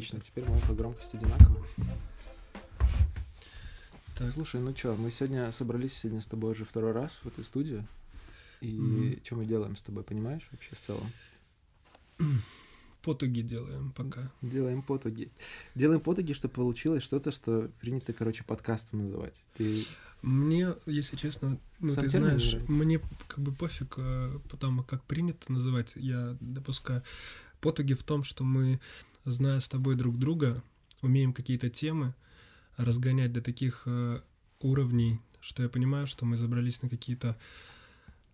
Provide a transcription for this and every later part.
Отлично, теперь мы по громкости одинаково. Так. Слушай, ну чё, мы сегодня собрались сегодня с тобой уже второй раз в этой студии. И Мгм. что мы делаем с тобой, понимаешь, вообще в целом? Потуги делаем пока. Делаем потуги. Делаем потуги, чтобы получилось что-то, что принято, короче, подкастом называть. Ты Мне, если честно, ну Сам ты знаешь, мне как бы пофиг, э, потому как принято называть, я допускаю. Потуги в том, что мы, зная с тобой друг друга, умеем какие-то темы разгонять до таких э, уровней, что я понимаю, что мы забрались на какие-то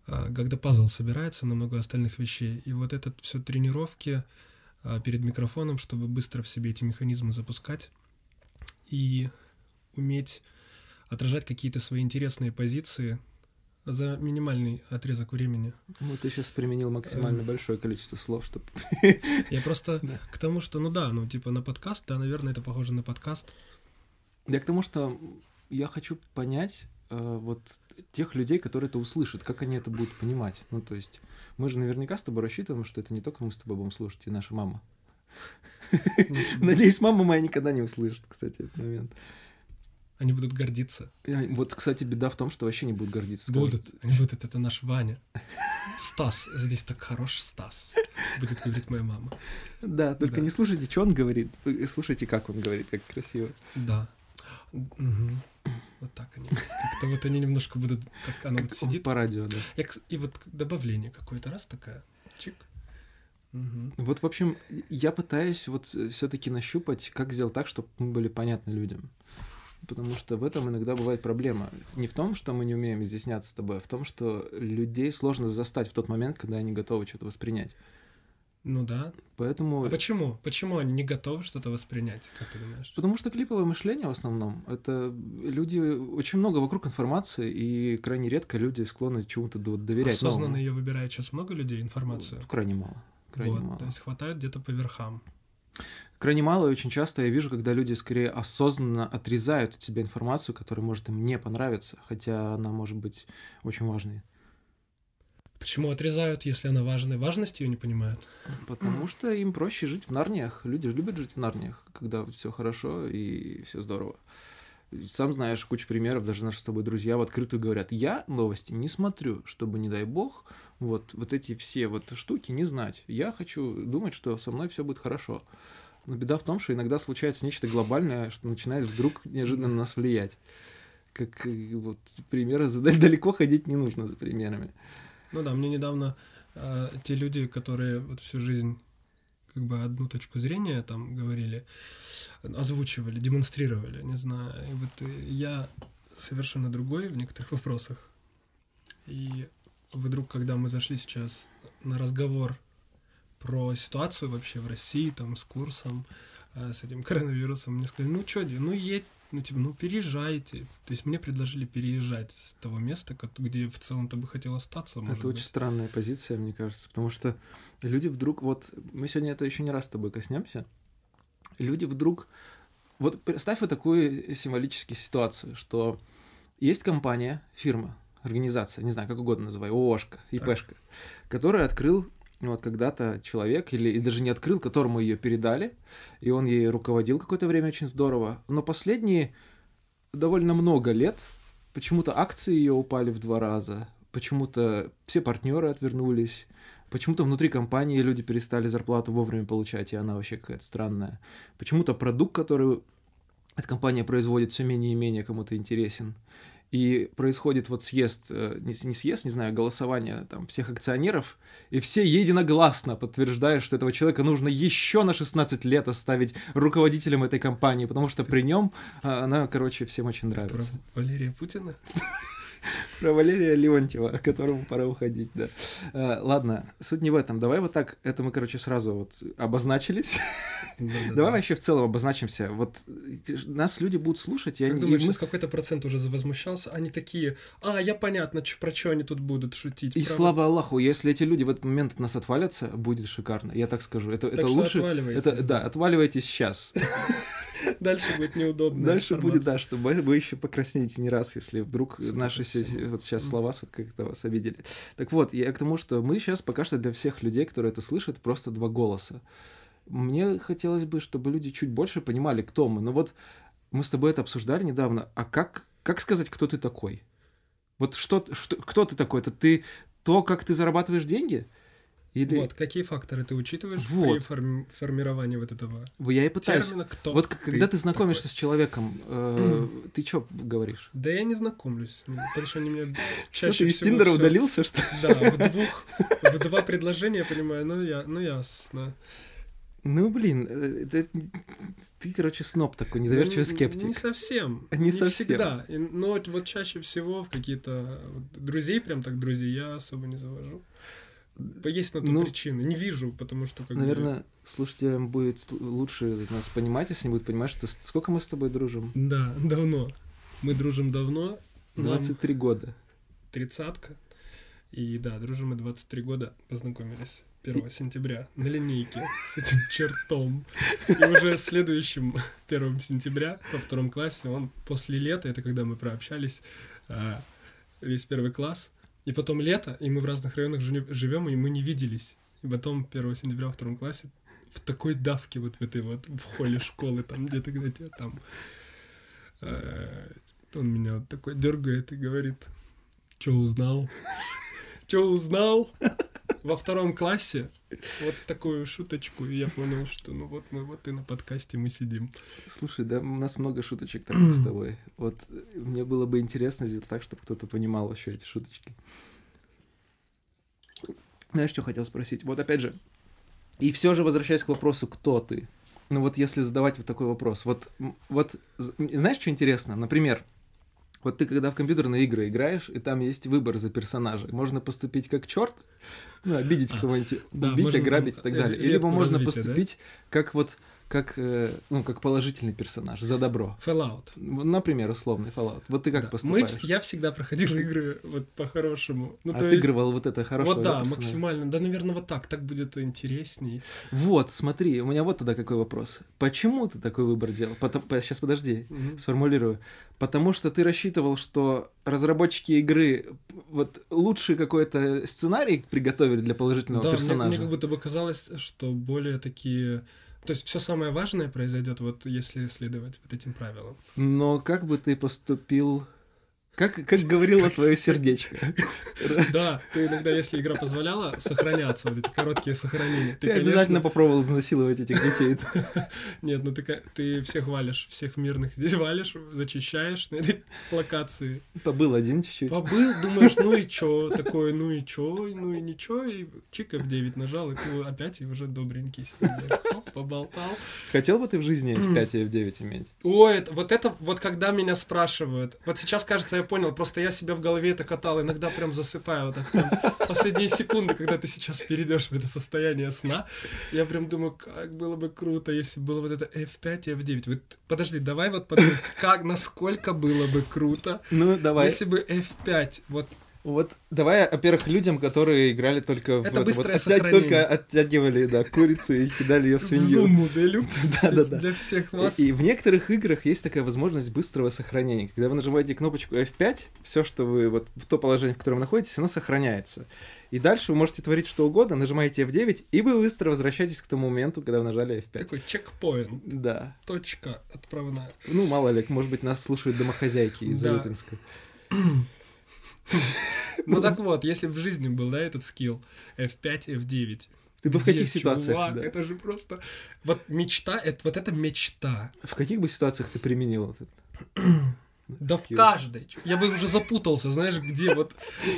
а, когда пазл собирается на много остальных вещей. И вот это все тренировки а, перед микрофоном, чтобы быстро в себе эти механизмы запускать и уметь отражать какие-то свои интересные позиции за минимальный отрезок времени. Ну, ты сейчас применил максимально Эм. большое количество слов, чтобы... Я просто Да. к тому, что, ну да, ну типа на подкаст, да, наверное, это похоже на подкаст. Я к тому, что я хочу понять э, вот тех людей, которые это услышат, как они это будут понимать. Ну, то есть, мы же наверняка с тобой рассчитываем, что это не только мы с тобой будем слушать, и наша мама. Ну, Надеюсь, мама моя никогда не услышит, кстати, этот момент. Они будут гордиться. Вот, кстати, беда в том, что вообще не будут гордиться. скажут, Будут. Они будут, это наш Ваня. Стас, здесь так хорош Стас. Будет говорить моя мама. Да, только Да. не слушайте, что он говорит, слушайте, как он говорит, как красиво. Да. Мгм. Вот так они. Как-то вот они немножко будут... Так вот Как он сидит. по радио, да. Я, и вот добавление какое-то раз такая. Чик. Мгм. Вот, в общем, я пытаюсь вот все-таки нащупать, как сделать так, чтобы мы были понятны людям. Потому что в этом иногда бывает проблема. Не в том, что мы не умеем изъясняться с тобой, а в том, что людей сложно застать в тот момент, когда они готовы что-то воспринять. Ну да. Поэтому... А почему? Почему они не готовы что-то воспринять, как ты думаешь? Потому что клиповое мышление в основном это люди очень много вокруг информации, и крайне редко люди склонны чему-то до- доверять. Осознанно новому. ее выбирает сейчас много людей информацию. Крайне мало. Крайне вот, мало. то есть хватает где-то по верхам. Крайне мало, и очень часто я вижу, когда люди скорее осознанно отрезают от себя информацию, которая может им не понравиться, хотя она может быть очень важной. Почему отрезают, если она важная? Важность ее не понимают. Потому что им проще жить в нарниях. Люди же любят жить в нарниях, когда все хорошо и все здорово. Сам знаешь, куча примеров, даже наши с тобой друзья в открытую говорят, я новости не смотрю, чтобы, не дай бог, вот, вот эти все вот штуки не знать. Я хочу думать, что со мной все будет хорошо. Но беда в том, что иногда случается нечто глобальное, что начинает вдруг неожиданно на нас влиять. Как э, вот примеры далеко ходить не нужно за примерами. Ну да, мне недавно э, те люди, которые вот всю жизнь как бы одну точку зрения там говорили, озвучивали, демонстрировали, не знаю. И вот э, я совершенно другой в некоторых вопросах. И вдруг, когда мы зашли сейчас на разговор про ситуацию вообще в России, там, с курсом, э, с этим коронавирусом, мне сказали, ну что, ну едь, ну типа, ну переезжайте. То есть мне предложили переезжать с того места, где в целом-то бы хотел остаться, может Это быть. очень странная позиция, мне кажется, потому что люди вдруг, вот мы сегодня это еще не раз с тобой коснемся, люди вдруг, вот представь вот такую символическую ситуацию, что есть компания, фирма, организация, не знаю, как угодно называй, ООшка, ИПшка, которая открыл вот когда-то человек, или, или даже не открыл, которому ее передали, и он ей руководил какое-то время очень здорово, но последние довольно много лет почему-то акции ее упали в два раза, почему-то все партнеры отвернулись, почему-то внутри компании люди перестали зарплату вовремя получать, и она вообще какая-то странная. Почему-то продукт, который эта компания производит, все менее и менее кому-то интересен. И происходит вот съезд, э, не, съезд, не знаю, голосование там всех акционеров, и все единогласно подтверждают, что этого человека нужно еще на 16 лет оставить руководителем этой компании, потому что при нем а, она, короче, всем очень Про нравится. Валерия Путина? Про Валерия Леонтьева, которому пора уходить, да. А, ладно, суть не в этом. Давай вот так, это мы, короче, сразу вот обозначились. Давай вообще в целом обозначимся. Вот э, нас люди будут слушать, я Как думаешь, мы- какой-то процент уже возмущался? Они такие, а, я понятно, про что они тут будут шутить. И слава Аллаху, если эти люди в этот момент от нас отвалятся, будет шикарно. Я так скажу. Это, Так это что лучше. да, отваливайтесь сейчас. Дальше будет неудобно. Дальше будет, да, чтобы вы еще покраснеете не раз, если вдруг наши вот сейчас слова как-то вас обидели. Так вот, я к тому, что мы сейчас пока что для всех людей, которые это слышат, просто два голоса. мне хотелось бы, чтобы люди чуть больше понимали, кто мы. Но вот мы с тобой это обсуждали недавно. А как, как сказать, кто ты такой? Вот что, что, кто ты такой? Это ты то, как ты зарабатываешь деньги? Или... Вот, какие факторы ты учитываешь вот. при форми- формировании вот этого Я и пытаюсь. термина, кто Вот когда ты, знакомишься такой? с человеком, э, ты что говоришь? Да я не знакомлюсь ним, потому что они мне чаще что, ты из Тиндера удалился, что Да, в двух, в два предложения, я понимаю, ну, я, ну ясно. Ну, блин, э, это, ты, короче, сноб такой, недоверчивый ну, скептик. Не совсем. Не, не совсем. всегда. Но вот чаще всего в какие-то друзей, прям так друзей, я особо не завожу. Есть на то ну, причины. Не вижу, потому что... Как наверное, бы... слушателям будет лучше нас понимать, если они будут понимать, что сколько мы с тобой дружим. Да, давно. Мы дружим давно. 23 Нам... года. Тридцатка. И да, дружим мы 23 года, познакомились 1 сентября на линейке с этим чертом. И уже следующим 1 сентября во втором классе он после лета, это когда мы прообщались, а, весь первый класс, и потом лето, и мы в разных районах живем, и мы не виделись. И потом 1 сентября во втором классе в такой давке вот в этой вот, в холле школы, там где-то, где-то там. Э, он меня такой дергает и говорит, что узнал? Что узнал? Во втором классе вот такую шуточку, и я понял, что ну вот мы вот и на подкасте мы сидим. Слушай, да, у нас много шуточек так с тобой. Вот мне было бы интересно сделать так, чтобы кто-то понимал еще эти шуточки. Знаешь, что хотел спросить? Вот опять же, и все же возвращаясь к вопросу, кто ты? Ну вот если задавать вот такой вопрос, вот, вот знаешь, что интересно? Например, вот ты когда в компьютерные игры играешь, и там есть выбор за персонажа. Можно поступить как черт, ну, обидеть кого-нибудь, убить, ограбить и так далее. Либо можно поступить как вот как, э, ну, как положительный персонаж, за добро. Fallout. Например, условный Fallout. Вот ты как да. поступаешь? Мы, я всегда проходил игры вот по-хорошему. Ну, Отыгрывал есть... вот это хорошее. Вот да, максимально. Да, наверное, вот так. Так будет интересней. Вот, смотри, у меня вот тогда какой вопрос. Почему ты такой выбор делал? Потом, сейчас подожди, угу. сформулирую. Потому что ты рассчитывал, что разработчики игры вот лучший какой-то сценарий приготовили для положительного да, персонажа. Мне, мне как будто бы казалось, что более такие то есть все самое важное произойдет, вот если следовать вот этим правилам. Но как бы ты поступил как, как говорило твое сердечко. Да, ты иногда, если игра позволяла, сохраняться, вот эти короткие сохранения. Ты, ты конечно... обязательно попробовал изнасиловать этих детей. Нет, ну ты, ты всех валишь, всех мирных здесь валишь, зачищаешь на этой локации. Побыл один чуть-чуть. Побыл, думаешь, ну и чё, такое, ну и чё, ну и ничего, и чик F9 нажал, и ты опять и уже добренький с ним. поболтал. Хотел бы ты в жизни F5 и F9 иметь? Ой, вот это, вот когда меня спрашивают, вот сейчас, кажется, я понял, просто я себя в голове это катал, иногда прям засыпаю, вот так прям последние секунды, когда ты сейчас перейдешь в это состояние сна, я прям думаю, как было бы круто, если было вот это F5 и F9. Вот, подожди, давай вот подумай, как, насколько было бы круто, ну, давай. если бы F5 вот вот давай, во-первых, людям, которые играли только в это быстрое вот, оття... только оттягивали, да, курицу и кидали ее в свинью. В Zoom, да, да, да. для всех вас. И, и в некоторых играх есть такая возможность быстрого сохранения. Когда вы нажимаете кнопочку F5, все, что вы вот в то положение, в котором находитесь, оно сохраняется. И дальше вы можете творить что угодно, нажимаете F9, и вы быстро возвращаетесь к тому моменту, когда вы нажали F5. Такой чекпоинт. Да. Точка отправная. Ну, мало ли, может быть, нас слушают домохозяйки из да. Ну так вот, если в жизни был, да, этот скилл F5, F9, ты бы в каких ситуациях? Чувак, да. это же просто... Вот мечта, это, вот это мечта. В каких бы ситуациях ты применил этот? Да в каждой. Я бы уже запутался, знаешь, где вот...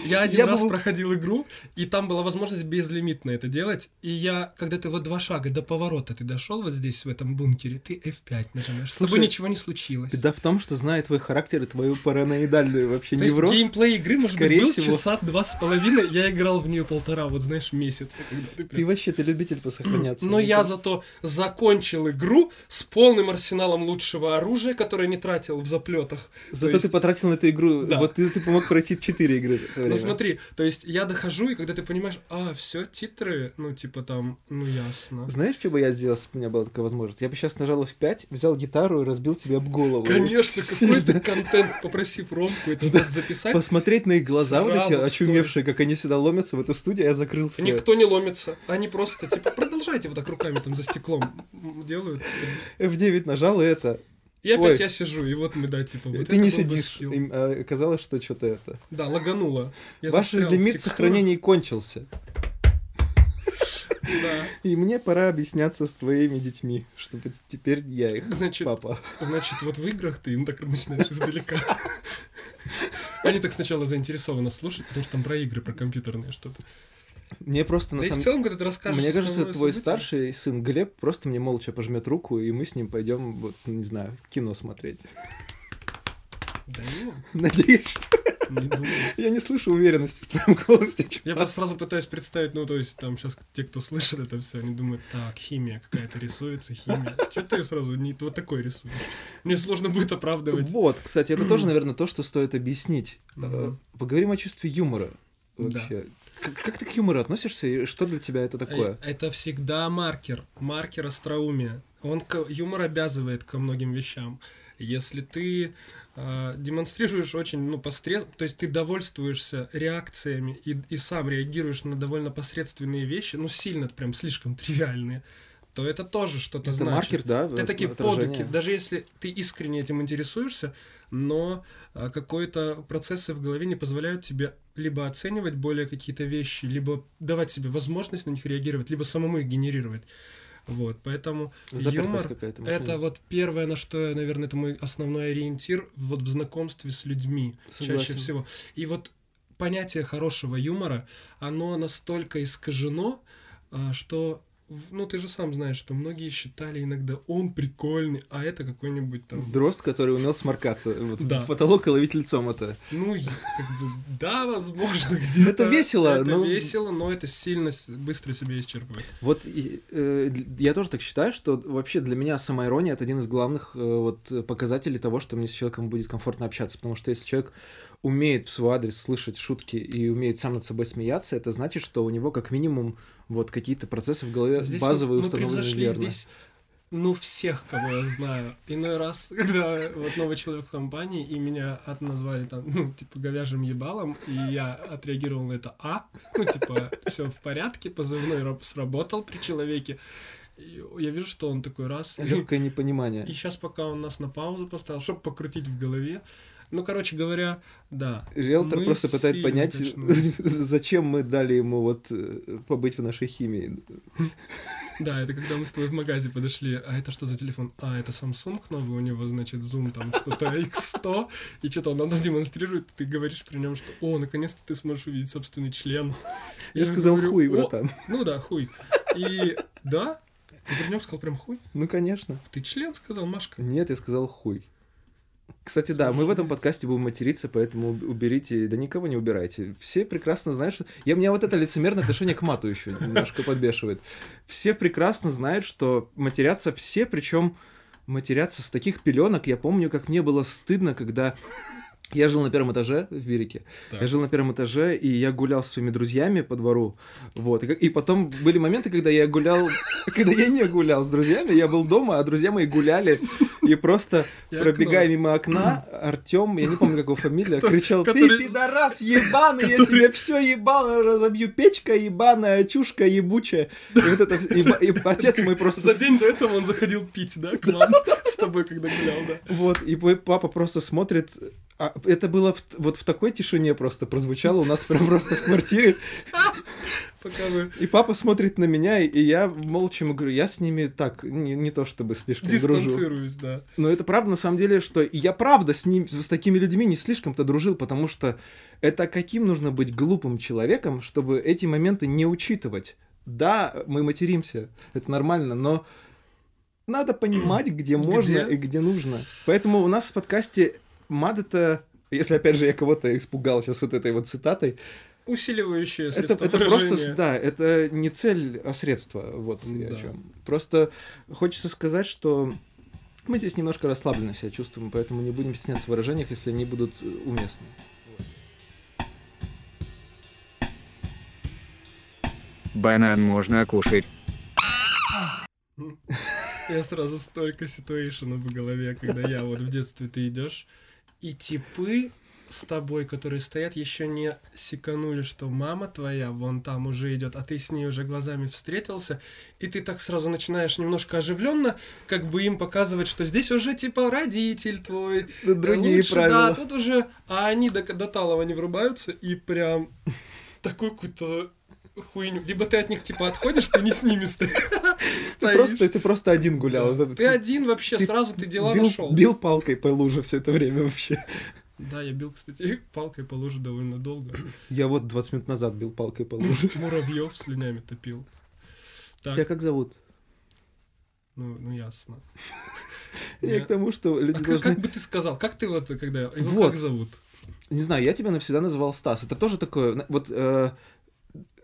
Я один я раз бы... проходил игру, и там была возможность безлимитно это делать, и я, когда ты вот два шага до поворота ты дошел вот здесь, в этом бункере, ты F5 нажимаешь. Слушай, С тобой ничего не случилось. Беда в том, что зная твой характер и твою параноидальную вообще То невроз... есть геймплей игры, может быть, был всего... часа два с половиной, я играл в нее полтора, вот знаешь, месяца. Ты, прям... ты вообще, ты любитель посохраняться. Но я кажется. зато закончил игру с полным арсеналом лучшего оружия, которое не тратил в заплетах Зато есть- ты потратил на эту игру, Да. вот ты, ты помог пройти 4 игры Ну смотри, то есть я дохожу, и когда ты понимаешь, а, все, титры, ну типа там, ну ясно. Знаешь, что бы я сделал, если бы у меня была такая возможность? Я бы сейчас нажал F5, взял гитару и разбил тебе об голову. Конечно, какой-то контент, попросив Ромку это вот записать, Посмотреть на их глаза вот эти очумевшие, как они сюда ломятся в эту студию, я закрыл все. никто не ломится. Они просто, типа, продолжайте вот так руками там за стеклом делают. типа. F9 нажал и это. И опять Ой. я сижу, и вот мы, да, типа, вот ты это не сидишь. Им, а, оказалось, что что-то это. Да, лагануло. Я Ваш лимит сохранений кончился. Да. И мне пора объясняться с твоими детьми, чтобы теперь я их Значит, папа. Значит, вот в играх ты им так начинаешь издалека. Они так сначала заинтересованы слушать, потому что там про игры, про компьютерные что-то. Мне просто на Да и в самом целом, когда ты расскажешь Мне кажется, твой событие- старший сын Глеб просто мне молча пожмет руку, и мы с ним пойдем, вот, не знаю, кино смотреть. Да нет, Надеюсь, что не думаю. я не слышу уверенности в твоем голосе. Я чувак. просто сразу пытаюсь представить, ну, то есть, там сейчас те, кто слышит это все, они думают, так, химия какая-то рисуется, химия. Че ты сразу не вот такой рисуешь? Мне сложно будет оправдывать. Вот, кстати, это тоже, наверное, то, что стоит объяснить. Э, Поговорим о чувстве юмора. Да. Как, как ты к юмору относишься, и что для тебя это такое? Э, Это всегда маркер, маркер остроумия. Он юмор обязывает ко многим вещам. Если ты э, демонстрируешь очень, ну, посред... то есть ты довольствуешься реакциями и, и сам реагируешь на довольно посредственные вещи, ну, сильно прям слишком тривиальные, то это тоже что-то значит. маркер, да? Вот, такие отражение. подыки. Даже если ты искренне этим интересуешься, но а, какой-то процессы в голове не позволяют тебе либо оценивать более какие-то вещи, либо давать себе возможность на них реагировать, либо самому их генерировать. Вот, поэтому Запертость юмор это вот первое, на что я, наверное, это мой основной ориентир вот в знакомстве с людьми чаще Согласен. всего. И вот понятие хорошего юмора, оно настолько искажено, а, что ну ты же сам знаешь, что многие считали иногда он прикольный, а это какой-нибудь там Дрозд, который умел сморкаться вот, Да. в потолок и ловить лицом это. Ну, как бы, да, возможно, где-то. Это весело, Это но- весело, но это сильно быстро себя исчерпывает. Вот э, я тоже так считаю, что вообще для меня самоирония это один из главных э, вот показателей того, что мне с человеком будет комфортно общаться, потому что если человек умеет в свой адрес слышать шутки и умеет сам над собой смеяться, это значит, что у него как минимум вот какие-то процессы в голове Здесь базовые мы, мы установлены превзошли верно. здесь, ну, всех, кого я знаю. Иной раз, когда вот новый человек в компании, и меня от назвали там, ну, типа, говяжьим ебалом, и я отреагировал на это «а», ну, типа, все в порядке, позывной раб- сработал при человеке. И я вижу, что он такой раз... Легкое непонимание. И сейчас, пока он нас на паузу поставил, чтобы покрутить в голове. Ну, короче говоря, да. Риэлтор просто пытается сильно понять, зачем мы дали ему вот э, побыть в нашей химии. Да, это когда мы с тобой в магазе подошли. А это что за телефон? А, это Samsung новый, у него, значит, Zoom там что-то X100, и что-то он нам демонстрирует, и ты говоришь при нем, что «О, наконец-то ты сможешь увидеть собственный член». Я сказал говорю, хуй, братан. Ну да, хуй. И да, ты при нем сказал прям хуй. Ну, конечно. Ты член сказал, Машка. Нет, я сказал хуй. Кстати, да, мы в этом подкасте будем материться, поэтому уб- уберите, да никого не убирайте. Все прекрасно знают, что... Я, меня вот это лицемерное отношение к мату еще немножко подбешивает. Все прекрасно знают, что матерятся все, причем матерятся с таких пеленок. Я помню, как мне было стыдно, когда я жил на первом этаже в Бирике. Так. Я жил на первом этаже, и я гулял со своими друзьями по двору. Вот. И, и потом были моменты, когда я гулял, когда я не гулял с друзьями, я был дома, а друзья мои гуляли. И просто, И пробегая окно. мимо окна, Артем, я не помню, как его фамилия, кричал, ты который- пидорас ебаный, я тебе все ебал, разобью печка ебаная, чушка ебучая. И вот это, и, и отец мой просто... За день до этого он заходил пить, да, к нам с тобой, когда гулял, да. Вот, и мой папа просто смотрит. А это было в- вот в такой тишине просто прозвучало у нас прям просто в квартире. Пока вы И папа смотрит на меня, и- и я молча ему говорю, я с ними так, не, не то чтобы слишком дружу. дистанцируюсь, да. Но это правда на самом деле, что я правда с ним, с такими людьми не слишком-то дружил, потому что это каким нужно быть глупым человеком, чтобы эти моменты не учитывать. Да, мы материмся, это нормально, но надо понимать, где можно Где? и где нужно. Поэтому у нас в подкасте мат это, если опять же я кого-то испугал сейчас вот этой вот цитатой, Усиливающее это, средство это выражения. просто, да, это не цель, а средство, вот я о Да. чем. Просто хочется сказать, что Мы здесь немножко расслабленно себя чувствуем, поэтому не будем стесняться в выражениях, если они будут э, уместны. Банан можно кушать. Я сразу столько ситуэйшенов в голове, когда я вот в детстве ты идешь, и типы с тобой, которые стоят, еще не секанули, что мама твоя вон там уже идет, а ты с ней уже глазами встретился, и ты так сразу начинаешь немножко оживленно, как бы им показывать, что здесь уже типа родитель твой, Да, другие лучше, правила. да, тут уже, а они до, до талого не врубаются и прям такую какую-то хуйню. Либо ты от них типа отходишь, ты не с ними стоишь. Ты просто, ты просто один гулял. Ты один вообще, Ты сразу ты дела бил, нашел. бил палкой по луже все это время вообще. Да, я бил, кстати, палкой по луже довольно долго. Я вот 20 минут назад бил палкой по луже. Муравьев слюнями топил. Так, Тебя как зовут? ну, ну ясно. Я к тому, что люди А как, должны... как бы ты сказал, как ты вот, когда его как зовут? Не знаю, я тебя навсегда называл Стас. Это тоже такое... Вот э,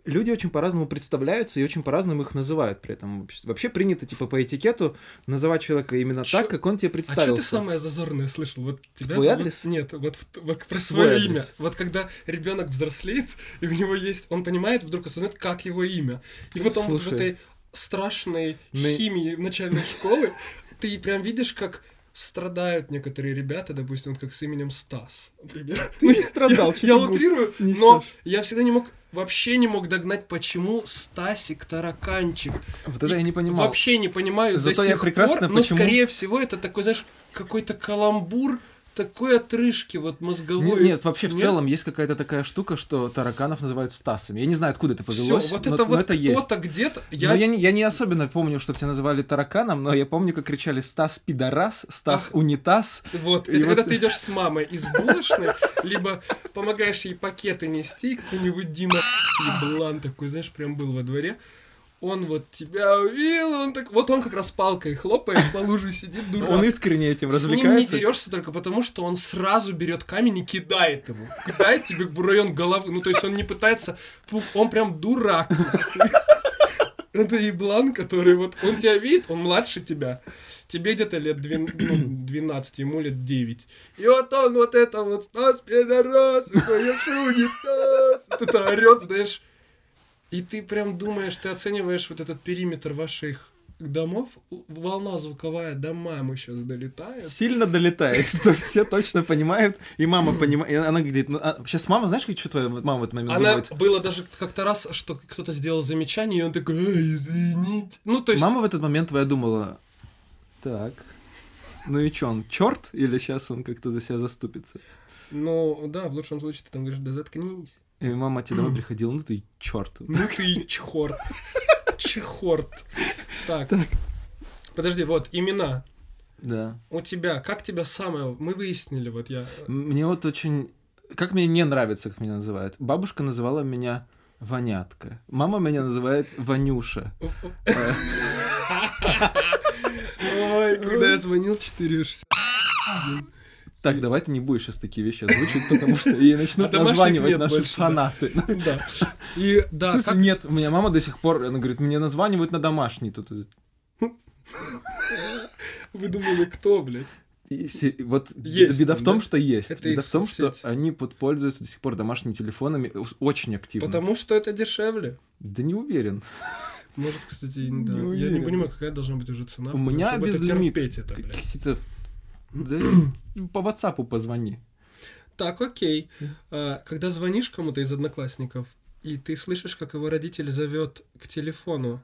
люди очень по-разному представляются и очень по-разному их называют при этом. Вообще- принято, типа, по этикету называть человека именно Чё- так, как он тебе А представился. что ты самое зазорное слышал? Вот тебя Твой зовут- адрес? Нет, вот, в- вот про Твой свое адрес. имя. Вот когда ребенок взрослеет, и у него есть, он понимает, вдруг осознает, как его имя. И вот в Слушай. этой страшной На- химии начальной школы ты прям видишь, как страдают некоторые ребята, допустим, вот как с именем Стас, например. Ты не страдал, я, я утрирую, но я всегда не мог, вообще не мог догнать, почему Стасик тараканчик. Вот это И я не понимал. Вообще не понимаю Зато до я сих прекрасно пор, но скорее всего это такой, знаешь, какой-то каламбур, такой отрыжки вот мозговой. Нет, вообще в Нет? целом есть какая-то такая штука, что тараканов называют Стасами. Я не знаю, откуда это Всё, повелось, вот но, это но вот это есть. кто-то где-то. Я... Я, я, не, я не особенно помню, что тебя называли тараканом, но я помню, как кричали «Стас пидорас», «Стас Ах. унитаз». Вот, И это когда вот- ты идешь с мамой из булочной, либо помогаешь ей пакеты нести, какой-нибудь Дима еблан такой, знаешь, прям был во дворе. Он вот тебя увидел, он так... Вот он как раз палкой хлопает, по луже сидит, дурак. Он искренне этим С ним не развлекается. дерешься только потому, что он сразу берет камень и кидает его. Кидает тебе в район головы. Ну, то есть он не пытается... Он прям дурак. Это еблан, который вот... Он тебя видит, он младше тебя. Тебе где-то лет двен- ну, 12, ему лет 9. И вот он вот это вот Стас пидорас, конечно, унитаз. Вот это орет, знаешь. И ты прям думаешь, ты оцениваешь вот этот периметр ваших домов, волна звуковая до мамы сейчас долетает. Сильно долетает, все точно понимают, и мама понимает, она говорит, ну, сейчас мама, знаешь, что твоя мама в этот момент Она думает? было даже как-то раз, что кто-то сделал замечание, и он такой, «Ай, извините. Ну, то есть, Мама в этот момент твоя думала, так, ну и чё, он черт, или сейчас он как-то за себя заступится? Ну, да, в лучшем случае ты там говоришь, да заткнись. И мама тебе домой приходила, ну ты черт. Ну ты чхорт. Чхорт. Так. Подожди, вот, имена. Да. У тебя, как тебя самое... Мы выяснили, вот я... Мне вот очень... Как мне не нравится, как меня называют. Бабушка называла меня Вонятка. Мама меня называет Ванюша. Ой, когда я звонил в 4.60. Так, давай ты не будешь сейчас такие вещи озвучивать, потому что ей А начнут домашних названивать наши больше, да. фанаты. Да. И В да, смысле, как- нет, у меня мама до сих пор, она говорит, мне названивают на домашний тут. вы думали, кто, блядь? Се- вот Есть беда там, в том, да? что есть. Это беда в том, что соцсеть. они вот пользуются до сих пор домашними телефонами очень активно. Потому что это дешевле. Да не уверен. Может, кстати, и Не да. Я не понимаю, какая должна быть уже цена. У меня чтобы это терпеть это, блядь. Какие-то... Да, по WhatsApp позвони. Так, окей. А, Когда звонишь кому-то из одноклассников, и ты слышишь, как его родитель зовет к телефону,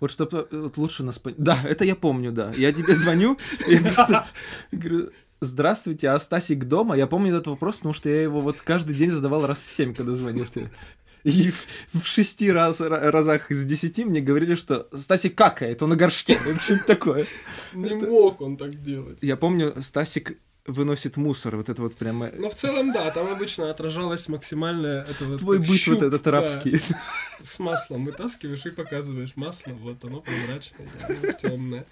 Вот чтобы вот лучше нас понять. Да, это я помню, да. Я тебе звоню, и я просто говорю, здравствуйте, а Стасик дома? Я помню этот вопрос, потому что я его вот каждый день задавал раз семь, когда звонил тебе. И в, в шести раз, ра- разах из десяти мне говорили, что Стасик какает, он на горшке, ну, что-то такое. не мог он так делать. Я помню, Стасик выносит мусор, вот это вот прямо... Но в целом, да, там обычно отражалось максимальное это вот Твой быт щуп, вот этот да, арабский. с маслом вытаскиваешь и показываешь масло, вот оно прозрачное, темное.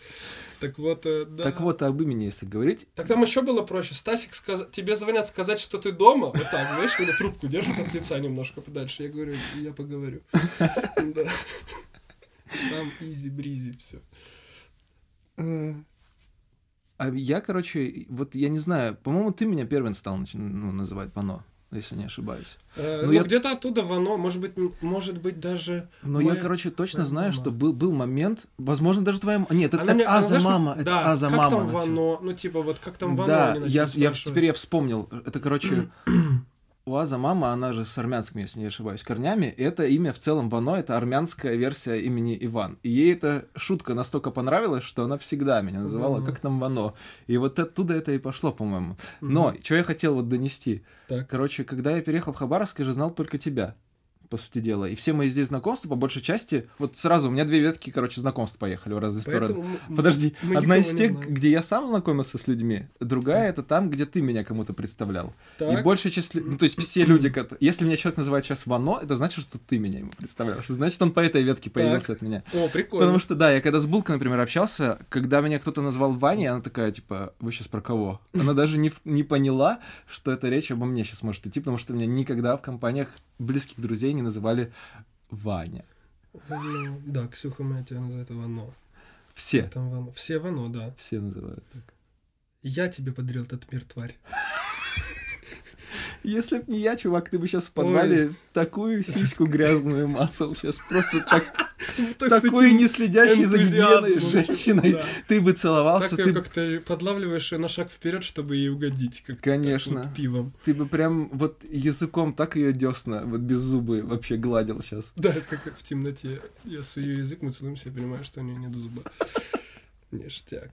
Так вот, э, да. Так вот, об имени, если говорить, Так там еще было проще. Стасик, сказ- тебе звонят сказать, что ты дома. Вот так, знаешь, когда трубку держат от лица немножко подальше. Я говорю, я поговорю. Да. Там изи-бризи все. А я, короче, вот я не знаю, по-моему, ты меня первым стал ну, называть Вано, если не ошибаюсь. Э, Ну, ну, я- где-то оттуда Вано, может быть, может быть даже... Но я, моя- короче, точно моя знаю, мама. что был, был момент, возможно, даже твоя... Нет, это, это мне- Аза знаешь, мама, это да, Аза как мама. там начала. Вано, ну типа вот как там Вано Да, я, я теперь я вспомнил. Это, короче, у Аза мама, она же с армянскими, если не ошибаюсь, корнями. Это имя в целом Вано, это армянская версия имени Иван. И ей эта шутка настолько понравилась, что она всегда меня называла, как там Вано. И вот оттуда это и пошло, по-моему. Но, что я хотел вот донести. Так. Короче, когда я переехал в Хабаровск, я же знал только тебя, по сути дела. И все мои здесь знакомства, по большей части, вот сразу у меня две ветки, короче, знакомств поехали в разные стороны. Поэтому м- Подожди, мы одна из тех, знаем. где я сам знакомился с людьми, другая это там, где ты меня кому-то представлял. И Так. большая часть, ну то есть все люди, если меня человек называет сейчас Вано, это значит, что ты меня ему представляешь. Значит, он по этой ветке появился от меня. О, прикольно. Потому что, да, я когда с Булкой, например, общался, когда меня кто-то назвал Ваней, она такая, типа, вы сейчас про кого? Она даже не, не поняла, что это речь обо мне сейчас может идти, потому что меня никогда в компаниях близких друзей не называли Ваня. Ну, да, Ксюха моя тебя называет Вано. Все. Как там Вано? Все Вано, да. Все называют так. Я тебе подарил этот мир, тварь. Если б не я, чувак, ты бы сейчас в подвале такую сиську грязную мацал. Сейчас просто так, такой не следящий за гигиеной женщиной. Да. Ты бы целовался, Так ты, ее как-то подлавливаешь её на шаг вперед, чтобы ей угодить. Как Конечно. вот пивом. ты бы прям вот языком так ее десна, вот без зубы вообще гладил сейчас. Да, это как в темноте. Я сую язык, мы целуемся, я понимаю, что у нее нет зуба. Ништяк.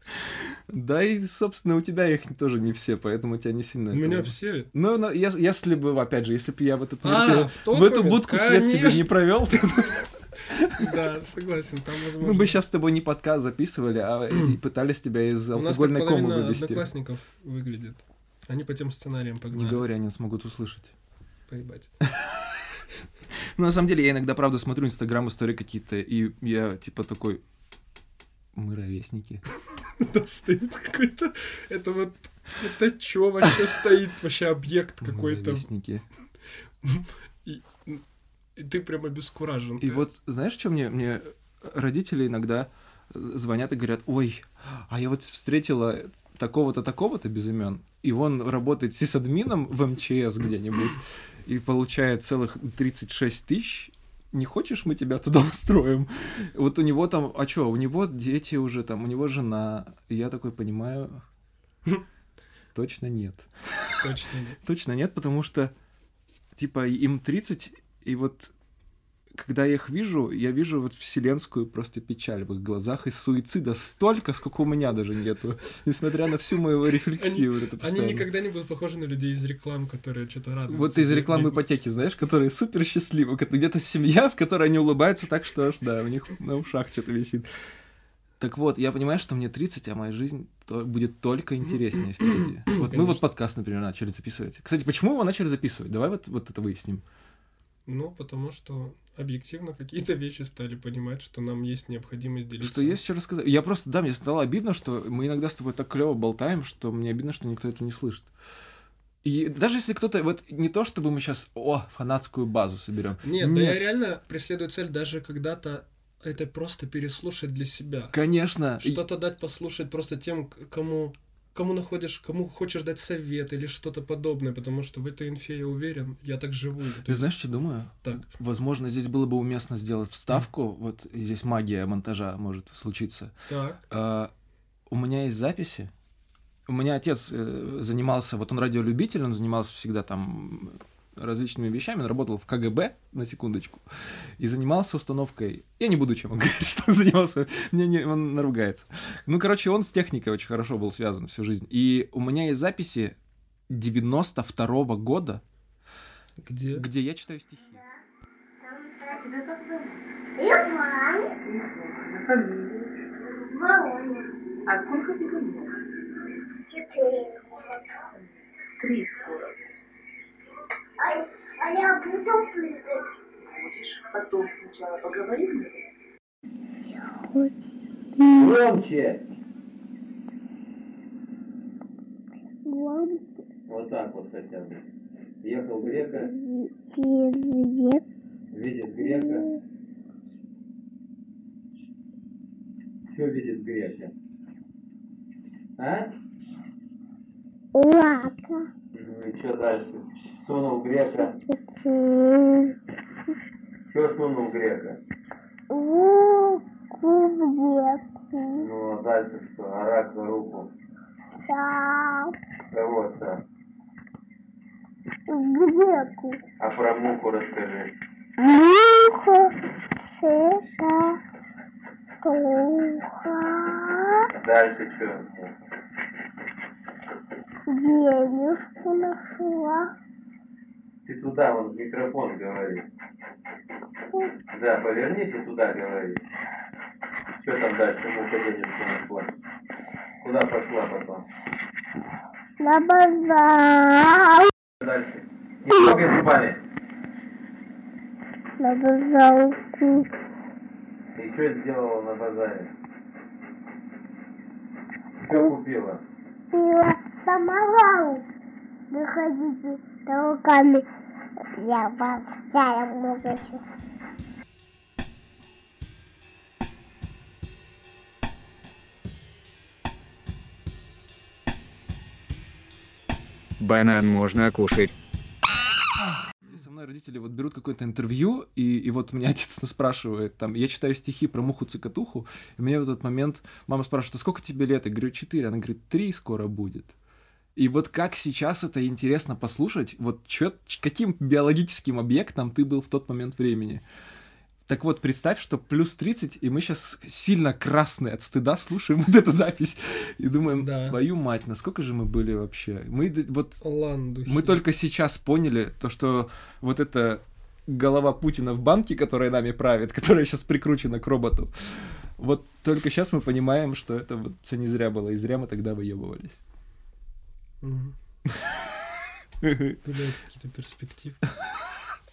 Да и, собственно, у тебя их тоже не все, поэтому тебя не сильно... У это меня все. Ну, но я- если бы, опять же, если бы я в этот мир А, тебе- в в эту момент, будку свет тебе не провел, Да, согласен, там возможно. мы бы сейчас с тобой не подкаст записывали, а и пытались тебя из У нас так алкогольной комы вывести. одноклассников выглядит. Они по тем сценариям погнали. Не говори, они смогут услышать. Поебать. Ну, на самом деле, я иногда, правда, смотрю Инстаграм, истории какие-то, и я, типа, такой... Мы ровесники. Там стоит какой-то... Это вот... Это чё вообще стоит? Вообще объект какой-то. ровесники. И ты прям обескуражен. И Ты- вот, знаешь, что мне, мне родители иногда звонят и говорят, ой, а я вот встретила такого-то, такого-то без имен, и он работает сисадмином в МЧС где-нибудь, и получает целых 36 тысяч, не хочешь, мы тебя туда устроим? Вот у него там, а что, у него дети уже там, у него жена, и я такой понимаю, точно нет. Точно нет. Точно нет, потому что, типа, им 30, и вот когда я их вижу, я вижу вот вселенскую просто печаль в их глазах и суицида столько, сколько у меня даже нету, несмотря на всю мою рефлексию. вот это Они никогда не будут похожи на людей из реклам, которые что-то радуются. Вот из рекламы ипотеки, знаешь, которые супер счастливы. Где-то семья, в которой они улыбаются так, что аж, да, у них на ушах что-то висит. Так вот, я понимаю, что мне 30, а моя жизнь то- будет только интереснее впереди. Вот мы Конечно. вот подкаст, например, начали записывать. Кстати, почему его начали записывать? Давай вот, вот это выясним. Ну, потому что объективно какие-то вещи стали понимать, что нам есть необходимость делиться. Что есть что рассказать. Я просто, да, мне стало обидно, что мы иногда с тобой так клево болтаем, что мне обидно, что никто этого не слышит. И даже если кто-то, вот не то, чтобы мы сейчас, о, фанатскую базу соберем. Нет, да я реально преследую цель даже когда-то это просто переслушать для себя. Конечно. Что-то дать послушать просто тем, кому кому находишь, кому хочешь дать совет или что-то подобное, потому что в этой инфе я уверен, я так живу. Ты знаешь, что думаю? Так. Возможно, здесь было бы уместно сделать вставку, вот здесь магия монтажа может случиться. Так. А, у меня есть записи. У меня отец э, занимался, вот он радиолюбитель, он занимался всегда там различными вещами, он работал в КГБ, на секундочку, и занимался установкой... Я не буду чем он говорить, что он занимался, мне не, он наругается. Ну, короче, он с техникой очень хорошо был связан всю жизнь. И у меня есть записи 92 года, Где? где я читаю стихи. Тебя как зовут? Иван. А сколько тебе лет? Четыре. Три скоро. А, а я буду прыгать. Будешь. Потом сначала поговорим. Громче. Вам Вот так вот хотя бы. Ехал грека, привет. видит грека. Что видит грека? А? Лака. Ну и что дальше? Сунул грека. Что сунул грека? Руку в. Ну, а дальше что? А рак за руку. Да. Кого В детку. А про муху расскажи. Муха. Это. Туха. Дальше что? Денежку нашла. Ты туда, вон, в микрофон говори. Да, повернись и туда говори. Что там дальше? Муха денежку нашла. Куда пошла потом? На базар. Дальше. Не трогай зубами. На базарку. И что сделала на базаре? Что купила? Пила самовар. Выходите руками. Я вас чаем много. Банан можно кушать. Мной родители вот берут какое-то интервью, и, и вот меня отец спрашивает, там, я читаю стихи про муху-цикатуху, и мне в этот момент мама спрашивает, а сколько тебе лет? Я говорю, четыре. Она говорит, три скоро будет. И вот как сейчас это интересно послушать, вот чё, каким биологическим объектом ты был в тот момент времени. Так вот, представь, что плюс 30, и мы сейчас сильно красные от стыда слушаем вот эту запись и думаем, Да. твою мать, насколько же мы были вообще? Мы вот Ландухи. мы только сейчас поняли то, что вот эта голова Путина в банке, которая нами правит, которая сейчас прикручена к роботу, вот только сейчас мы понимаем, что это вот все не зря было, и зря мы тогда выебывались. Мгм. Блядь, какие-то перспективы.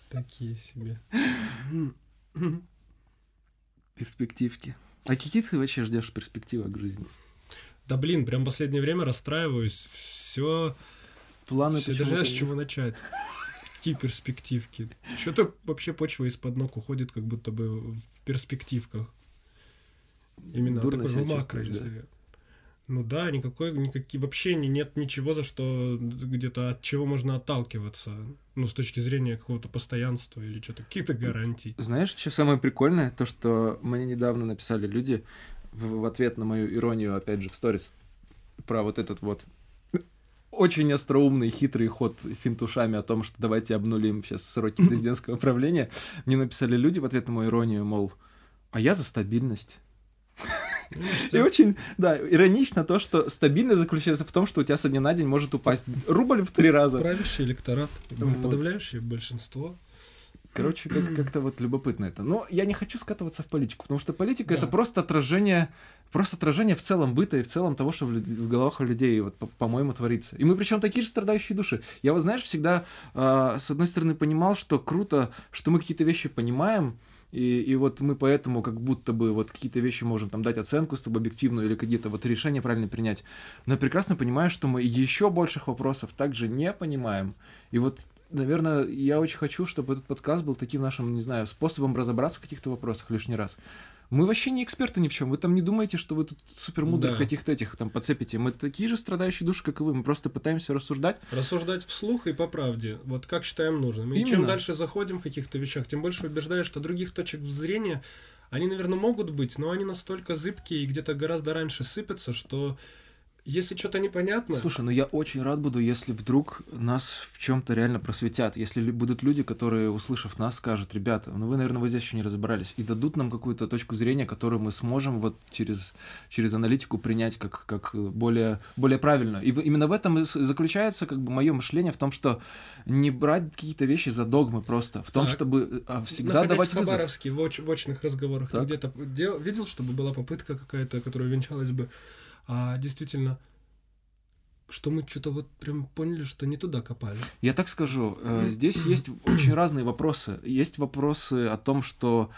Такие себе. Перспективки. А какие ты вообще ждешь перспективы к жизни? Да блин, прям последнее время расстраиваюсь. Все, Планы все даже с чего начать. Какие перспективки? Что-то вообще почва из-под ног уходит, как будто бы в перспективках. Именно Дурно такой макро. да? Ну да, никакой, никакие, вообще не- нет ничего, за что где-то от чего можно отталкиваться. Ну, с точки зрения какого-то постоянства или что-то, какие-то гарантии. Знаешь, что самое прикольное? То, что мне недавно написали люди в, в ответ на мою иронию, опять же, в сторис, про вот этот вот очень остроумный, хитрый ход финтушами о том, что давайте обнулим сейчас сроки президентского правления. Мне написали люди в ответ на мою иронию, мол, а я за стабильность. И очень, да, иронично то, что стабильность заключается в том, что у тебя со дня на день может упасть рубль в три раза. Правящий электорат, подавляющее большинство. Короче, как- как-то вот любопытно это. Но я не хочу скатываться в политику, потому что политика это просто отражение, просто отражение в целом быта и в целом того, что в, головах у людей, вот, по- по-моему, творится. И мы причем такие же страдающие души. Я вот, знаешь, всегда, а, с одной стороны, понимал, что круто, что мы какие-то вещи понимаем, и, и вот мы поэтому как будто бы вот какие-то вещи можем там дать оценку с тобой объективную или какие-то вот решения правильно принять. Но я прекрасно понимаю, что мы еще больших вопросов также не понимаем. И вот, наверное, я очень хочу, чтобы этот подкаст был таким нашим, не знаю, способом разобраться в каких-то вопросах лишний раз. Мы вообще не эксперты ни в чем. Вы там не думаете, что вы тут супер мудрых Да. каких-то этих там подцепите. Мы такие же страдающие души, как и вы. Мы просто пытаемся рассуждать. Рассуждать вслух и по правде, вот как считаем нужным. И чем Именно. дальше заходим в каких-то вещах, тем больше убеждаешь, что других точек зрения, они, наверное, могут быть, но они настолько зыбкие и где-то гораздо раньше сыпятся, что если что-то непонятно, Слушай, ну я очень рад буду, если вдруг нас в чем-то реально просветят. Если будут люди, которые, услышав нас, скажут, ребята, ну вы, наверное, вы здесь еще не разобрались, и дадут нам какую-то точку зрения, которую мы сможем вот через, через аналитику принять как, как более, более правильно. И именно в этом и заключается как бы мое мышление, в том, что не брать какие-то вещи за догмы просто, в том, Так. чтобы а, всегда находясь давать в вызов. Хабаровске в, оч- в очных разговорах, где-то дел- видел, чтобы была попытка какая-то, которая венчалась бы, а действительно, что мы что-то вот прям поняли, что не туда копали. Я так скажу, э, здесь есть очень разные вопросы. Есть вопросы о том, что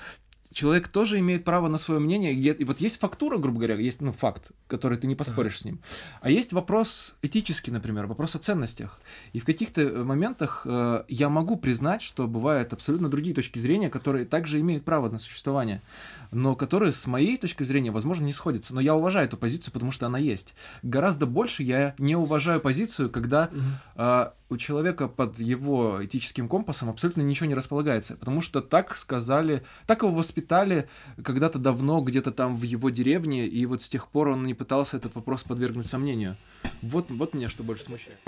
человек тоже имеет право на свое мнение. И вот есть фактура, грубо говоря, есть ну, факт, который ты не поспоришь с ним. А есть вопрос этический, например, вопрос о ценностях. И в каких-то э, моментах э, я могу признать, что бывают абсолютно другие точки зрения, которые также имеют право на существование, но которые с моей точки зрения, возможно, не сходятся. Но я уважаю эту позицию, потому что она есть. Гораздо больше я не уважаю позицию, когда а, у человека под его этическим компасом абсолютно ничего не располагается, потому что так сказали, так его воспитали когда-то давно, где-то там в его деревне, и вот с тех пор он не пытался этот вопрос подвергнуть сомнению. Вот, вот меня что больше смущает.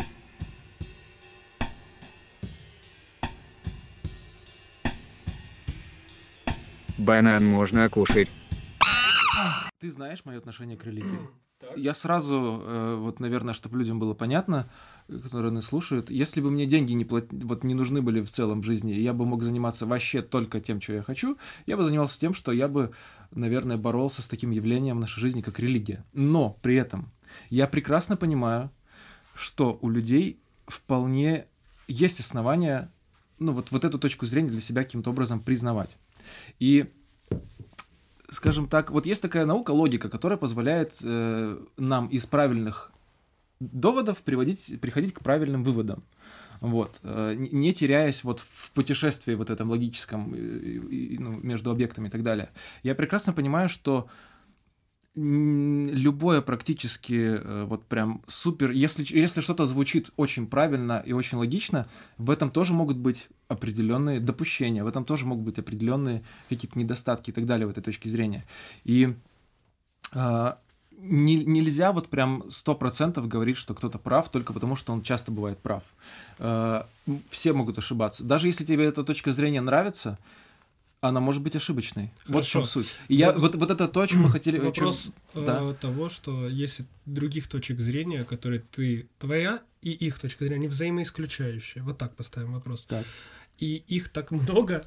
Банан можно кушать. Ты знаешь мое отношение к религии? Я сразу, э, вот, наверное, чтобы людям было понятно, которые нас слушают, если бы мне деньги не, плат... вот, не нужны были в целом в жизни, я бы мог заниматься вообще только тем, что я хочу, я бы занимался тем, что я бы, наверное, боролся с таким явлением в нашей жизни, как религия. Но при этом я прекрасно понимаю, что у людей вполне есть основания, ну, вот, вот эту точку зрения для себя каким-то образом признавать. И скажем так, вот есть такая наука, логика, которая позволяет э, нам из правильных доводов приводить, приходить к правильным выводам. Вот, э, не- теряясь вот в путешествии вот этом логическом э, ну, между объектами и так далее. Я прекрасно понимаю, что любое практически э, вот прям супер, если, если что-то звучит очень правильно и очень логично, в этом тоже могут быть определенные допущения, в этом тоже могут быть определенные какие-то недостатки и так далее в этой точке зрения. И не- нельзя вот прям сто процентов говорить, что кто-то прав, только потому что он часто бывает прав. М, все могут ошибаться. Даже если тебе эта точка зрения нравится, она может быть ошибочной. Вот в чем Хорошо. суть. И я, вот, вот это то, о чем мы хотели... Вопрос э, да. того, что есть других точек зрения, которые ты твоя и их точка зрения, они взаимоисключающие. Вот так поставим вопрос. Так. И их так много,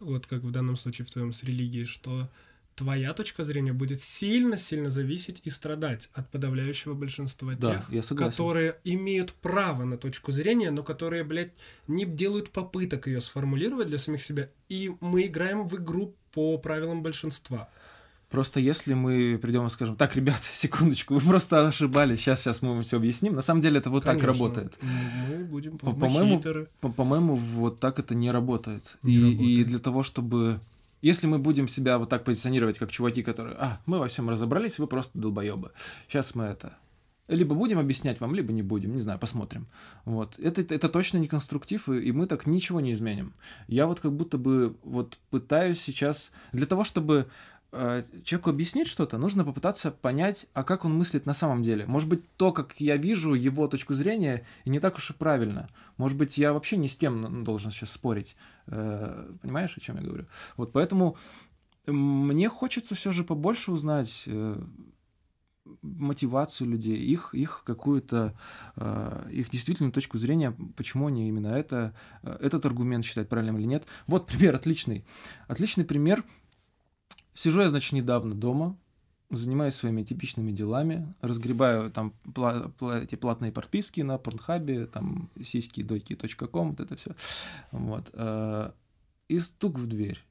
вот как в данном случае в твоем с религией, что твоя точка зрения будет сильно-сильно зависеть и страдать от подавляющего большинства Да, тех, которые имеют право на точку зрения, но которые, блядь, не делают попыток ее сформулировать для самих себя. И мы играем в игру по правилам большинства. Просто если мы придем и скажем, так, ребят, секундочку, вы просто ошибались, сейчас, сейчас мы вам все объясним. На самом деле это вот так Конечно. работает. Мы будем по-моему. По- По-моему, вот так это не работает. Не и, и работает. для того, чтобы... Если мы будем себя вот так позиционировать, как чуваки, которые, а, мы во всем разобрались, вы просто долбоебы. Сейчас мы это... Либо будем объяснять вам, либо не будем, не знаю, посмотрим. Вот. Это, это точно не конструктив, и, и мы так ничего не изменим. Я вот как будто бы вот пытаюсь сейчас... Для того, чтобы человеку объяснить что-то, нужно попытаться понять, а как он мыслит на самом деле. Может быть, то, как я вижу его точку зрения, не так уж и правильно. Может быть, я вообще не с тем должен сейчас спорить. Э, понимаешь, о чем я говорю? Вот поэтому мне хочется все же побольше узнать э, мотивацию людей, их, их какую-то, э, их действительную точку зрения, почему они именно это, э, этот аргумент считают правильным или нет. Вот пример отличный. Отличный пример. Сижу я, значит, недавно дома, занимаюсь своими типичными делами, разгребаю там пла- пла- эти платные подписки на Порнхабе, там сиськи, дойки, точка ком, вот это все. Вот. э, И стук в дверь.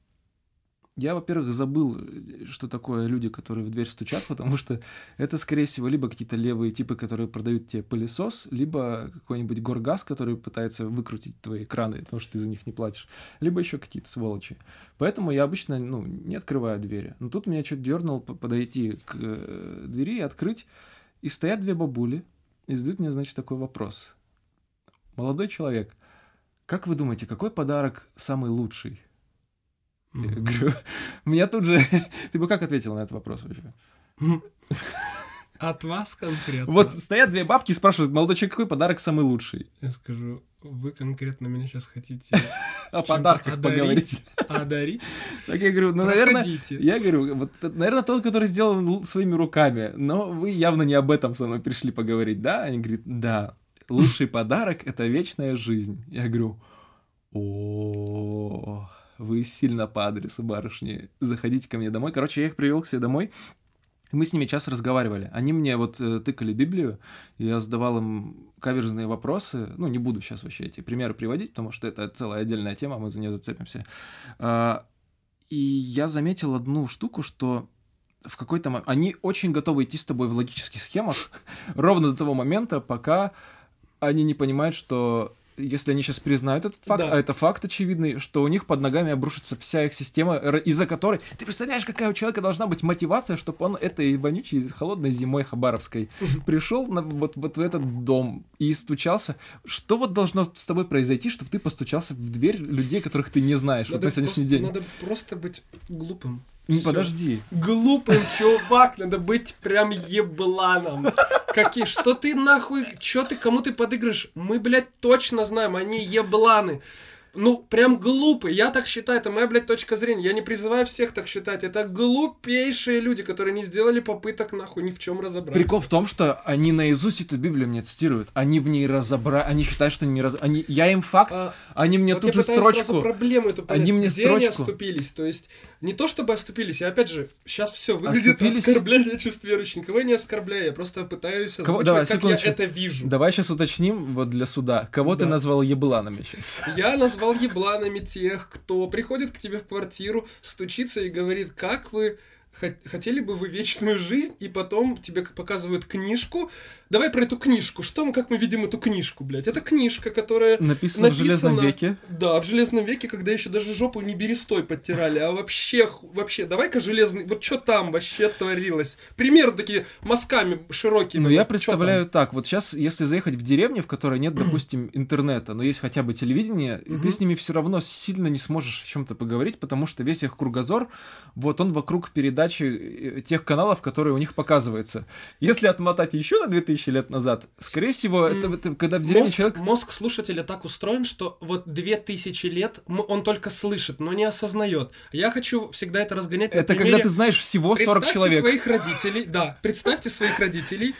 Я, во-первых, забыл, э, что такое люди, которые в дверь стучат, потому что это, скорее всего, либо какие-то левые типы, которые продают тебе пылесос, либо какой-нибудь горгаз, который пытается выкрутить твои краны, потому что ты за них не платишь, либо еще какие-то сволочи. Поэтому я обычно ну, не открываю двери. Но тут меня что-то дернул подойти к э, двери и открыть. И стоят две бабули и задают мне, значит, такой вопрос. Молодой человек, как вы думаете, какой подарок самый лучший? Я говорю, меня тут же... Ты бы как ответил на этот вопрос вообще? От вас конкретно. Вот стоят две бабки и спрашивают, молодой человек, какой подарок самый лучший? Я скажу, вы конкретно меня сейчас хотите О подарках одарить? поговорить. Одарить? Так я говорю, ну, наверное, я говорю, вот, наверное, тот, который сделан своими руками, но вы явно не об этом со мной пришли поговорить, да? Они говорят, да, лучший подарок — это вечная жизнь. Я говорю, о вы сильно по адресу, барышни. Заходите ко мне домой. Короче, я их привел к себе домой. Мы с ними час разговаривали. Они мне вот э, тыкали Библию, я задавал им каверзные вопросы. Ну, не буду сейчас вообще эти примеры приводить, потому что это целая отдельная тема, мы за нее зацепимся. А, И я заметил одну штуку, что в какой-то момент... Они очень готовы идти с тобой в логических схемах ровно до того момента, пока они не понимают, что если они сейчас признают этот факт, Да. а это факт очевидный, что у них под ногами обрушится вся их система, из-за которой... Ты представляешь, какая у человека должна быть мотивация, чтобы он этой вонючей холодной зимой хабаровской пришел на, вот, вот в этот дом и стучался. Что вот должно с тобой произойти, чтобы ты постучался в дверь людей, которых ты не знаешь вот на сегодняшний просто, день? надо просто быть глупым. Ну, Всё. Подожди. Глупым, чувак, надо быть прям ебланом. Какие, что ты нахуй, что ты, кому ты подыгрываешь? Мы, блядь, точно знаем, они ебланы. Ну, прям глупые. Я так считаю, это моя, блядь, точка зрения. Я не призываю всех так считать. Это глупейшие люди, которые не сделали попыток, нахуй, ни в чем разобраться. Прикол в том, что они наизусть эту Библию мне цитируют. Они в ней разобрали, они считают, что они не раз... Они... Я им факт, А, они мне вот тут я же строчку. сразу проблему эту понять. Они мне Где они строчку. оступились? То есть, не то чтобы оступились, я опять же, сейчас все выглядит Оступились? оскорбление чувств верующих. Никого я не оскорбляю, я просто пытаюсь Кого- давай, как я это вижу. Давай сейчас уточним вот для суда. Кого ты Да. назвал ебланами сейчас? Я назвал ебланами тех, кто приходит к тебе в квартиру, стучится и говорит, как вы хотели бы вы вечную жизнь, и потом тебе показывают книжку. Давай про эту книжку. Что мы, как мы видим эту книжку, блядь? Это книжка, которая Написано, в Железном веке. Да, в железном веке, когда еще даже жопу не берестой подтирали, а вообще, вообще, давай-ка железный, вот что там вообще творилось? Примеры такие мазками широкими. Ну, я представляю так. Вот сейчас, если заехать в деревню, в которой нет, допустим, интернета, но есть хотя бы телевидение, и ты с ними все равно сильно не сможешь о чем-то поговорить, потому что весь их кругозор, вот он вокруг передачи э, тех каналов, которые у них показываются. Если отмотать еще на 2000 лет назад, скорее всего, это, это когда в деревне Мозг, человек... мозг слушателя так устроен, что вот две тысячи лет м- он только слышит, но не осознает. Я хочу всегда это разгонять на Это когда примере- ты знаешь всего 40 Представьте человек. своих родителей, да, представьте своих родителей.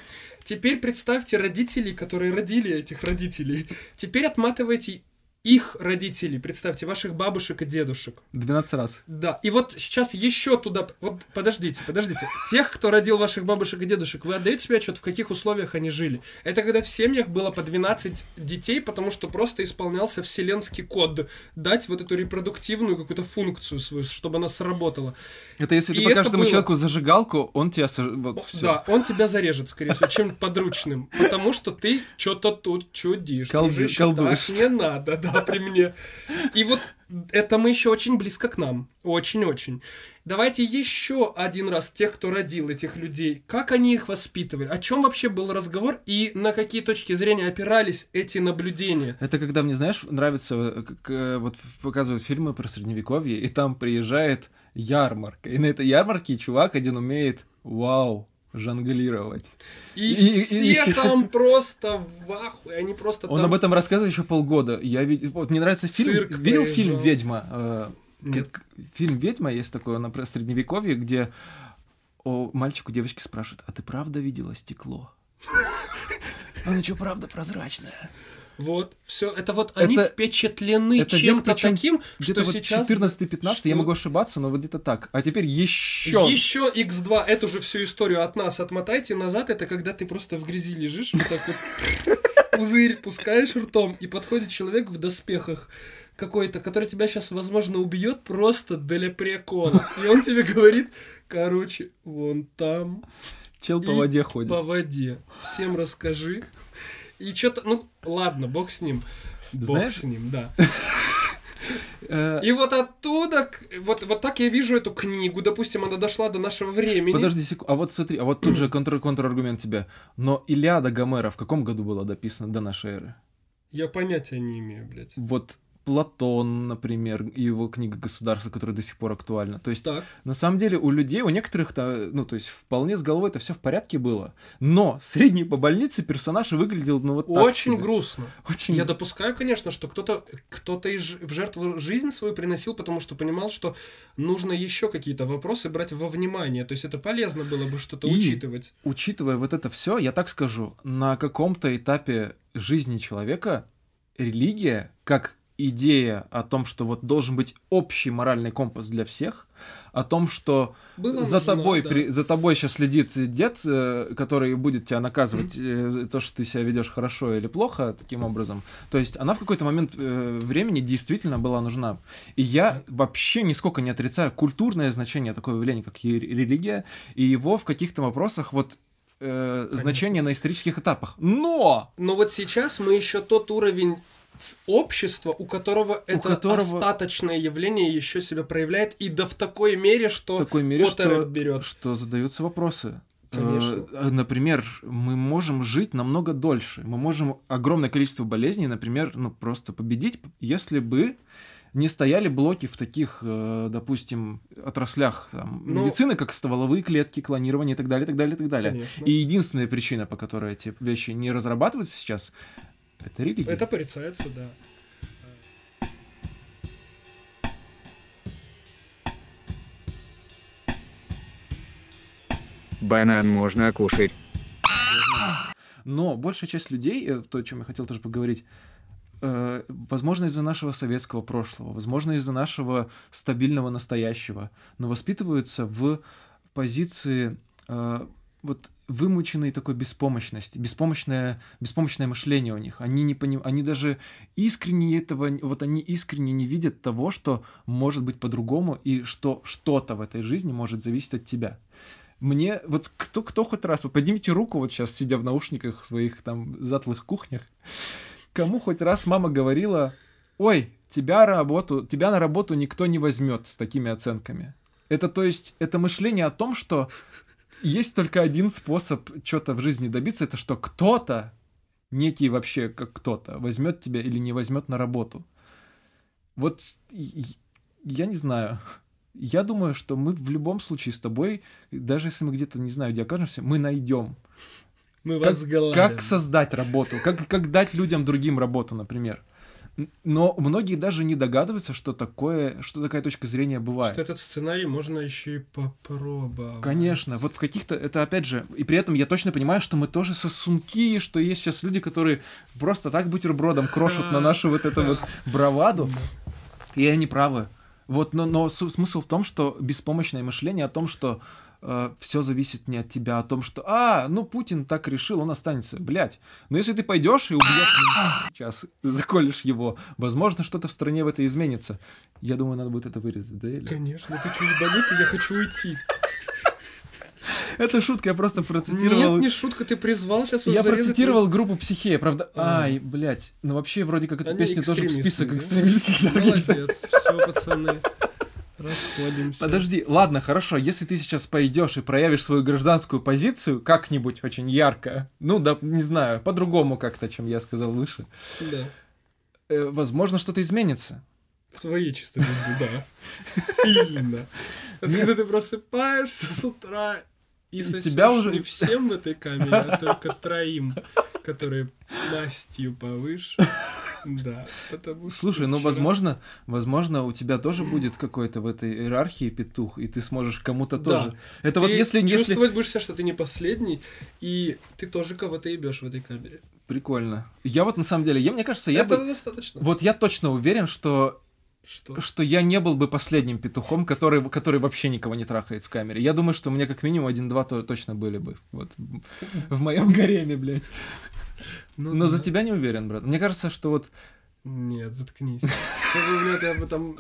Теперь представьте родителей, которые родили этих родителей. Теперь отматывайте их родителей, представьте, ваших бабушек и дедушек. 12 раз. Да, и вот сейчас еще туда... Вот подождите, подождите. Тех, кто родил ваших бабушек и дедушек, вы отдаете себе отчет, в каких условиях они жили? Это когда в семьях было по 12 детей, потому что просто исполнялся вселенский код. Дать вот эту репродуктивную какую-то функцию свою, чтобы она сработала. Это если ты И покажешь это этому было. человеку зажигалку, он тебя... Вот, всё. Да, он тебя зарежет, скорее всего, чем подручным. Потому что ты что-то тут чудишь. Так не надо, да, при мне. И вот это мы еще очень близко к нам. Очень-очень. Давайте еще один раз тех, кто родил этих людей, как они их воспитывали, о чем вообще был разговор и на какие точки зрения опирались эти наблюдения. Это когда мне, знаешь, нравится, как, э, вот показывают фильмы про средневековье, и там приезжает ярмарка. И на этой ярмарке чувак один умеет, вау, жонглировать. И, И- и- все и- там просто в ахуе, они просто Он там... об этом рассказывает еще полгода. Я вид- Вот мне нравится фильм. Цирк Видел проезжал. фильм Ведьма? Э, Нет. Фильм Ведьма есть такой, он про средневековье, где о, мальчик у девочки спрашивает: А ты правда видела стекло? Оно что, правда прозрачное? Вот, все, это вот они Это- впечатлены это чем-то век, причём таким, что вот сейчас... 14-15, я что- могу ошибаться, но вот где-то так. А теперь еще. Еще X2, эту же всю историю от нас отмотайте назад, это когда ты просто в грязи лежишь, вот так вот пузырь пускаешь ртом, и подходит человек в доспехах какой-то, который тебя сейчас, возможно, убьет просто для прикола. И он тебе говорит, короче, вон там, Чел по воде ходит. по воде, всем расскажи. И что-то, ну, ладно, бог с ним. Бог Знаешь- с ним, да. Э, И вот оттуда, вот, вот так я вижу эту книгу, допустим, она дошла до нашего времени. Подожди секунду. А вот смотри, а вот тут же контр контраргумент тебе. Но Илиада Гомера в каком году была дописана до нашей эры? Я понятия не имею, блядь. Вот Платон, например, и его книга «Государство», которая до сих пор актуальна. То есть, Так. на самом деле, у людей, у некоторых-то, ну, то есть, вполне с головой это все в порядке было. Но средний по больнице персонаж выглядел, ну, вот так Очень себе. грустно. Очень... Я допускаю, конечно, что кто-то кто-то и ж- в жертву жизнь свою приносил, потому что понимал, что нужно еще какие-то вопросы брать во внимание. То есть это полезно было бы что-то учитывать. Учитывая вот это все, я так скажу, на каком-то этапе жизни человека религия, как идея о том, что вот должен быть общий моральный компас для всех, о том, что Была за нужна, тобой, да. при- за тобой сейчас следит дед, э, который будет тебя наказывать э, за то, что ты себя ведешь хорошо или плохо таким образом. То есть она в какой-то момент э, времени действительно была нужна. И я вообще нисколько не отрицаю культурное значение такого явления, как религия, и его в каких-то вопросах вот э, значение на исторических этапах. Но! Но вот сейчас мы еще тот уровень общества, у которого это которого- остаточное явление еще себя проявляет, и да в такой мере, что в такой мере, что, берет. что задаются вопросы. Конечно. Э, Например, мы можем жить намного дольше. Мы можем огромное количество болезней, например, ну просто победить, если бы не стояли блоки в таких, э, допустим, отраслях там, Ну- медицины, как стволовые клетки, клонирование и так далее, и так далее, и так далее. Конечно. И единственная причина, по которой эти вещи не разрабатываются сейчас, это религия. Это порицается, да. Банан можно кушать. Но большая часть людей, э, то, о чем я хотел тоже поговорить, э, возможно, из-за нашего советского прошлого, возможно, из-за нашего стабильного настоящего, но воспитываются в позиции э, вот вымученной такой беспомощности, беспомощное, беспомощное мышление у них. Они не поним... они даже искренне этого, вот они искренне не видят того, что может быть по-другому и что что-то в этой жизни может зависеть от тебя. Мне, вот кто, кто хоть раз, вот поднимите руку вот сейчас, сидя в наушниках своих там затлых кухнях, кому хоть раз мама говорила, ой, тебя, работу, тебя на работу никто не возьмет с такими оценками. Это то есть, это мышление о том, что есть только один способ что-то в жизни добиться, это что кто-то, некий вообще как кто-то, возьмет тебя или не возьмет на работу. Вот я не знаю. Я думаю, что мы в любом случае с тобой, даже если мы где-то не знаю, где окажемся, мы найдем. Мы Как, возглавим. как создать работу, как, как дать людям другим работу, например. Но многие даже не догадываются, что такое, что такая точка зрения бывает. Что этот сценарий можно еще и попробовать. Конечно, вот в каких-то, это опять же, и при этом я точно понимаю, что мы тоже сосунки, что есть сейчас люди, которые просто так бутербродом крошат на нашу вот эту вот браваду, и они правы. Вот, но, но смысл в том, что беспомощное мышление о том, что все зависит не от тебя, о том, что, а, ну Путин так решил, он останется, блядь. Но если ты пойдешь и убьешь сейчас, заколешь его, возможно, что-то в стране в это изменится. Я думаю, надо будет это вырезать, да? Или? Конечно, ты что, ебанутый? Я хочу уйти. Это шутка, я просто процитировал. Нет, не шутка, ты призвал сейчас Я процитировал группу Психея, правда. А. Ай, блядь. Ну вообще, вроде как эта песня тоже в список экстремистских. Молодец, все, пацаны. Расходимся. Подожди, ладно, хорошо, если ты сейчас пойдешь и проявишь свою гражданскую позицию как-нибудь очень ярко, ну да, не знаю, по-другому как-то, чем я сказал выше, Да. э, возможно, что-то изменится. В твоей чистой жизни, да. Сильно. Это когда ты просыпаешься с утра и, тебя уже- не всем в этой камере, а только троим, которые мастью повыше. Да, потому что Слушай, ну возможно, возможно, у тебя тоже будет какой-то в этой иерархии петух, и ты сможешь кому-то тоже. Это вот если, если... чувствовать будешь себя, что ты не последний, и ты тоже кого-то ебешь в этой камере. Прикольно. Я вот на самом деле, я, мне кажется, я Этого бы... достаточно. Вот я точно уверен, что Что? что я не был бы последним петухом, который, который вообще никого не трахает в камере. Я думаю, что у меня как минимум один-два то точно были бы. Вот в моем гареме, блядь. Ну Но за да. тебя не уверен, брат. Мне кажется, что вот Нет, заткнись. Блядь, я бы там...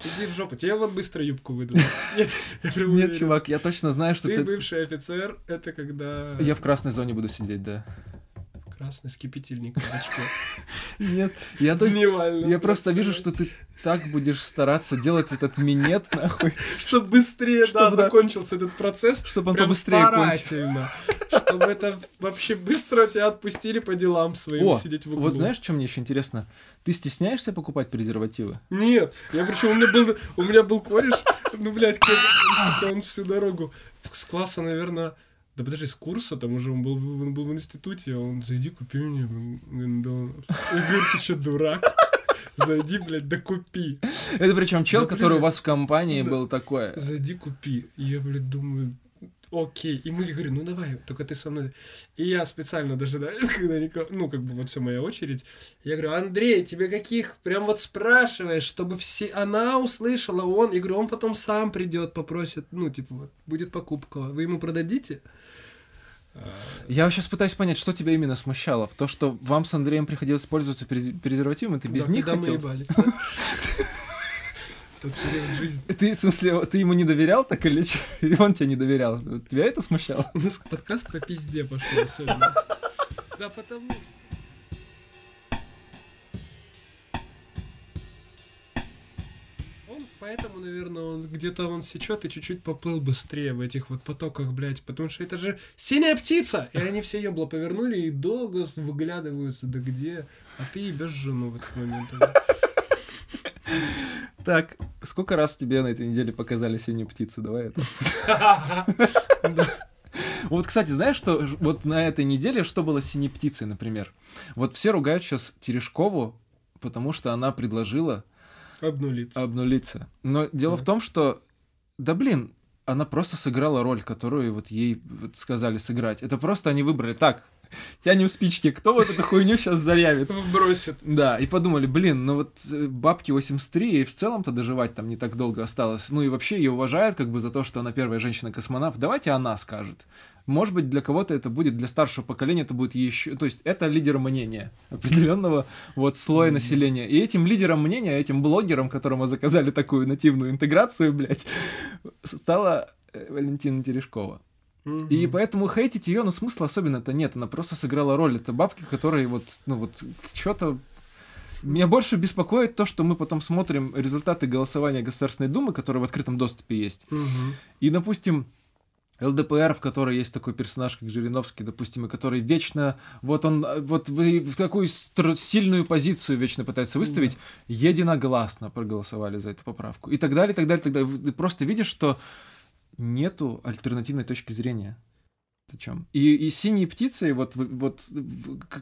Иди в жопу, тебе вот быстро юбку выйдут. Нет, я нет, чувак, я точно знаю, что Ты ты. бывший офицер, это когда... Я в красной зоне буду сидеть, да. Красный скипятильник в очке. Нет, я то- Дневально. Я просто вижу, что ты так будешь стараться делать этот минет, нахуй, Чтобы быстрее, да, закончился этот процесс. чтобы он побыстрее старательно. Чтобы это вообще быстро тебя отпустили по делам своим, сидеть в углу. вот знаешь, что мне еще интересно? Ты стесняешься покупать презервативы? Нет, я причем у меня был, у меня был кореш, ну, блядь, он всю дорогу с класса, наверное, да подожди, с курса, там уже он был, он был в институте, а он, зайди, купи мне Макдональдс. Я говорю, ты что, дурак? Зайди, блядь, да купи. Это причем чел, Да, который у блин. вас в компании Да. был такой. Зайди, купи. Я, блядь, думаю, окей. И мы говорим, ну давай, только ты со мной. И я специально дожидаюсь, когда никого, ну как бы вот все моя очередь. Я говорю, Андрей, тебе каких? Прям вот спрашиваешь, чтобы все, она услышала, он. Я говорю, он потом сам придет, попросит, ну типа вот, будет покупка. Вы ему продадите? Я сейчас пытаюсь понять, что тебя именно смущало. То, что вам с Андреем приходилось пользоваться презер- презервативом, и ты без Да, них когда мы хотел? ебались, да? Тот период жизни. Ты, в смысле, ты ему не доверял так или что? Или он тебе не доверял? Тебя это смущало? У нас подкаст по пизде пошел сегодня. Да потому... Он, поэтому, наверное, он где-то он сечет и чуть-чуть поплыл быстрее в этих вот потоках, блядь, потому что это же синяя птица! И они все ебло повернули и долго выглядываются, да где? А ты ебешь жену в этот момент. Так, сколько раз тебе на этой неделе показали синюю птицу? Давай это. Вот, кстати, знаешь, что вот на этой неделе что было с синей птицей, например? Вот все ругают сейчас Терешкову, потому что она предложила Обнулиться. обнулиться. Но дело в Так. том, что, да блин, она просто сыграла роль, которую вот ей вот сказали сыграть. Это просто они выбрали. Так, тянем спички, кто вот эту хуйню сейчас заявит? Бросит. Да, и подумали, блин, ну вот э, бабки 83, и в целом-то доживать там не так долго осталось. Ну и вообще ее уважают как бы за то, что она первая женщина-космонавт. Давайте она скажет. Может быть, для кого-то это будет, для старшего поколения это будет еще... То есть это лидер мнения определенного вот слоя населения. И этим лидером мнения, этим блогером, которому заказали такую нативную интеграцию, блядь, стала э, Валентина Терешкова. И поэтому хейтить ее, ну, смысла особенно-то нет. Она просто сыграла роль. Это бабки, которые вот, ну, вот, что-то... Меня больше беспокоит то, что мы потом смотрим результаты голосования Государственной Думы, которые в открытом доступе есть. И, допустим, ЛДПР, в которой есть такой персонаж, как Жириновский, допустим, и который вечно, вот он, вот вы в такую стр- сильную позицию вечно пытается выставить, единогласно проголосовали за эту поправку. И так далее, и так далее, и так далее. Ты просто видишь, что нету альтернативной точки зрения. О чем? И, и синие птицы, вот, вот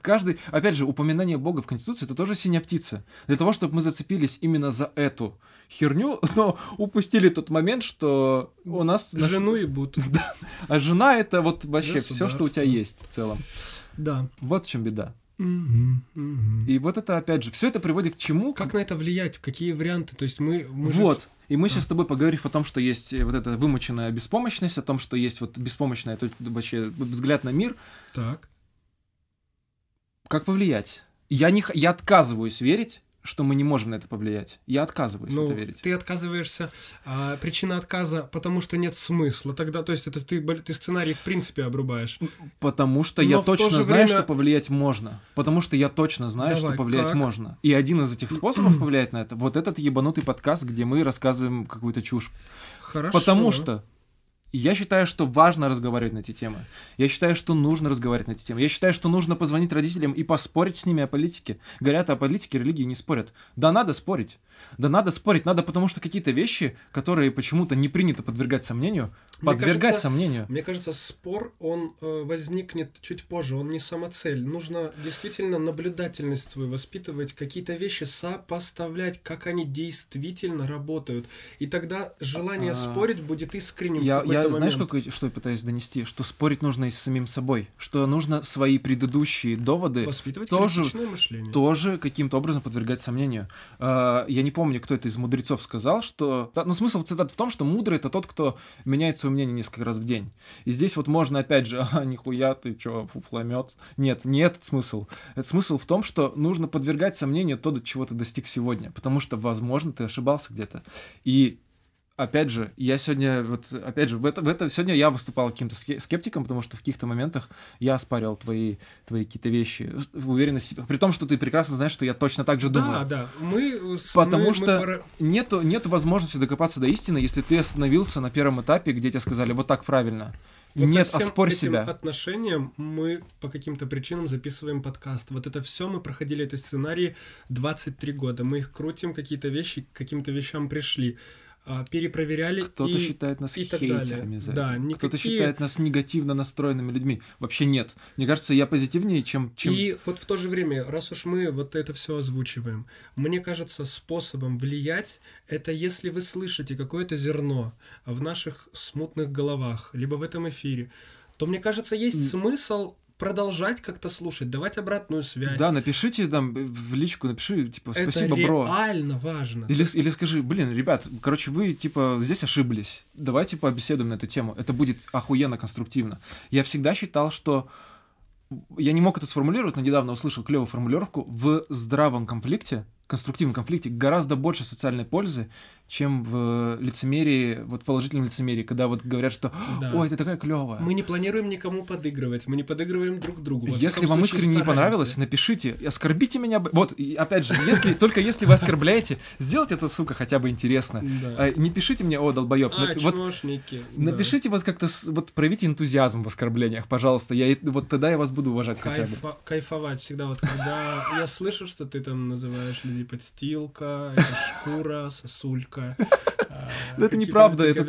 каждый, опять же, упоминание Бога в Конституции, это тоже синяя птица. Для того, чтобы мы зацепились именно за эту херню, но упустили тот момент, что у нас... Жену ебут. А жена это вот вообще все, что у тебя есть в целом. Да. Вот в чем беда. И вот это, опять же, все это приводит к чему? Как на это влиять? Какие варианты? То есть мы... мы же- Вот. И мы Да. сейчас с тобой поговорим о том, что есть э, вот эта вымученная беспомощность, о том, что есть вот беспомощная то- вообще взгляд на мир. Так. Как повлиять? Я, не, я отказываюсь верить, что мы не можем на это повлиять. Я отказываюсь в Ну, это верить. ты отказываешься, а, причина отказа, потому что нет смысла. Тогда, то есть, это ты, ты сценарий в принципе обрубаешь. Потому что Но я в то точно же знаю, время- что повлиять можно. Потому что я точно знаю, Давай, что повлиять как? можно. И один из этих способов повлиять на это, вот этот ебанутый подкаст, где мы рассказываем какую-то чушь. Хорошо. Потому что я считаю, что важно разговаривать на эти темы. Я считаю, что нужно разговаривать на эти темы. Я считаю, что нужно позвонить родителям и поспорить с ними о политике. Говорят, о политике религии не спорят. Да надо спорить. Да надо спорить. Надо, потому что какие-то вещи, которые почему-то не принято подвергать сомнению, Мне подвергать кажется, сомнению. Мне кажется, спор, он э, возникнет чуть позже, он не самоцель. Нужно действительно наблюдательность свою воспитывать, какие-то вещи сопоставлять, как они действительно работают. И тогда желание А, спорить будет искренним в Я, какой-то я знаешь, момент. какой, что я пытаюсь донести? Что спорить нужно и с самим собой. Что нужно свои предыдущие доводы Воспитывать тоже- мышление. тоже каким-то образом подвергать сомнению. А, Я не помню, кто это из мудрецов сказал, что... Ну, смысл цитат в том, что мудрый — это тот, кто меняет свое мнение несколько раз в день. И здесь вот можно, опять же, а, нихуя ты чё, фуфломет. Нет, не этот смысл. Это смысл в том, что нужно подвергать сомнению то, до чего ты достиг сегодня. Потому что, возможно, ты ошибался где-то. И Опять же, я сегодня, вот, опять же, в это, в это сегодня я выступал каким-то ске- скептиком, потому что в каких-то моментах я оспаривал твои, твои какие-то вещи в уверенности, при том, что ты прекрасно знаешь, что я точно так же думаю. Да, да. Мы, Потому мы- мы что пора- нету, нет возможности докопаться до истины, если ты остановился на первом этапе, где тебе сказали вот так правильно. Вот со Нет, всем оспорь этим себя. отношениям мы по каким-то причинам записываем подкаст. Вот это все мы проходили эти сценарии 23 года. Мы их крутим, какие-то вещи к каким-то вещам пришли. А, перепроверяли Кто-то и считает нас и так хейтерами далее. за Да, это. Кто-то никакие- считает нас негативно настроенными людьми. Вообще нет. Мне кажется, я позитивнее, чем... чем... И вот в то же время, раз уж мы вот это все озвучиваем, мне кажется, способом влиять это если вы слышите какое-то зерно в наших смутных головах, либо в этом эфире, то мне кажется, есть смысл продолжать как-то слушать, давать обратную связь. Да, напишите там в личку, напиши, типа, это спасибо, бро. реально важно. Или, или скажи, блин, ребят, короче, вы, типа, здесь ошиблись. Давайте побеседуем на эту тему. Это будет охуенно конструктивно. Я всегда считал, что... Я не мог это сформулировать, но недавно услышал клевую формулировку. В здравом конфликте, конструктивном конфликте, гораздо больше социальной пользы, чем в лицемерии, вот положительном лицемерии, когда вот говорят, что Да. «Ой, ты такая клевая». Мы не планируем никому подыгрывать, мы не подыгрываем друг другу. Во Если вам случае, искренне не стараемся. понравилось, напишите, оскорбите меня. Вот, и опять же, если только если вы оскорбляете, сделайте это, сука, хотя бы интересно. А, Не пишите мне, о, долбоеб. А, чмошники. напишите вот как-то, вот проявите энтузиазм в оскорблениях, пожалуйста. Я, вот тогда я вас буду уважать хотя бы. Кайфовать всегда вот когда я слышу, что ты там называешь людей подстилка, шкура, сосулька. а, Да это неправда, это-.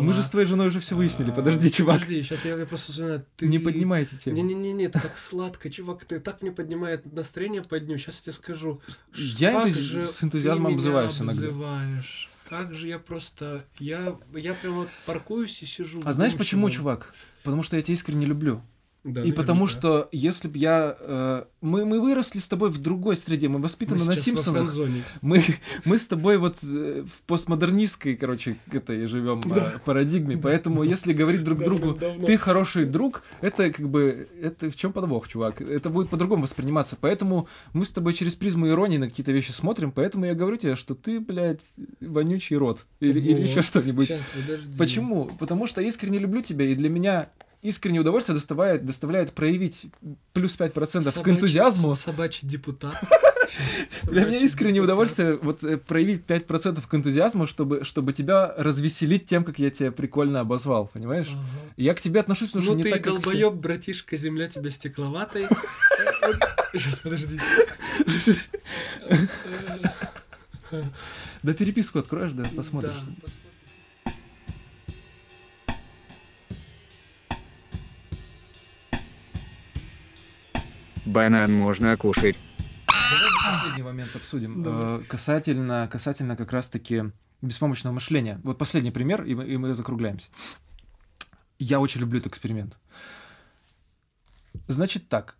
Мы же с твоей женой уже все выяснили. А, Подожди, чувак. Подожди, сейчас я, просто ты... Не поднимайте тему. Не-не-не, это так сладко, чувак, ты так мне поднимает настроение по дню. Сейчас я тебе скажу. Я с энтузиазмом обзываюсь иногда. обзываешь. Как же я просто... Я, я прям вот паркуюсь и сижу. А знаешь почему, чувак? Потому что я тебя искренне люблю. Да, И потому что если бы я... э, мы, мы выросли с тобой в другой среде, мы Мы воспитаны на сейчас во Симпсонах. Мы, мы с тобой вот э, в постмодернистской, короче, этой живем э, парадигме, поэтому если говорить друг другу, Давным-давно. ты хороший друг, это как бы, это в чем подвох, чувак? Это будет по-другому восприниматься, поэтому мы с тобой через призму иронии на какие-то вещи смотрим, поэтому я говорю тебе, что ты, блядь, вонючий рот или, или еще что-нибудь. Сейчас, подожди. Почему? Потому что я искренне люблю тебя, и для меня искреннее удовольствие доставляет, доставляет проявить плюс 5% к Собачий- энтузиазму. Собачий депутат. Для меня искреннее удовольствие вот э, проявить 5% к энтузиазму, чтобы, чтобы тебя развеселить тем, как я тебя прикольно обозвал, понимаешь? Ага. Я к тебе отношусь, потому что Ну не ты так, как все. долбоеб, братишка, земля тебя стекловатой. Сейчас, подожди. Да переписку откроешь, да, посмотришь. Банан можно кушать. Давай последний момент обсудим. Э, Касательно, касательно как раз-таки беспомощного мышления. Вот последний пример, и мы, и мы закругляемся. Я очень люблю этот эксперимент. Значит так,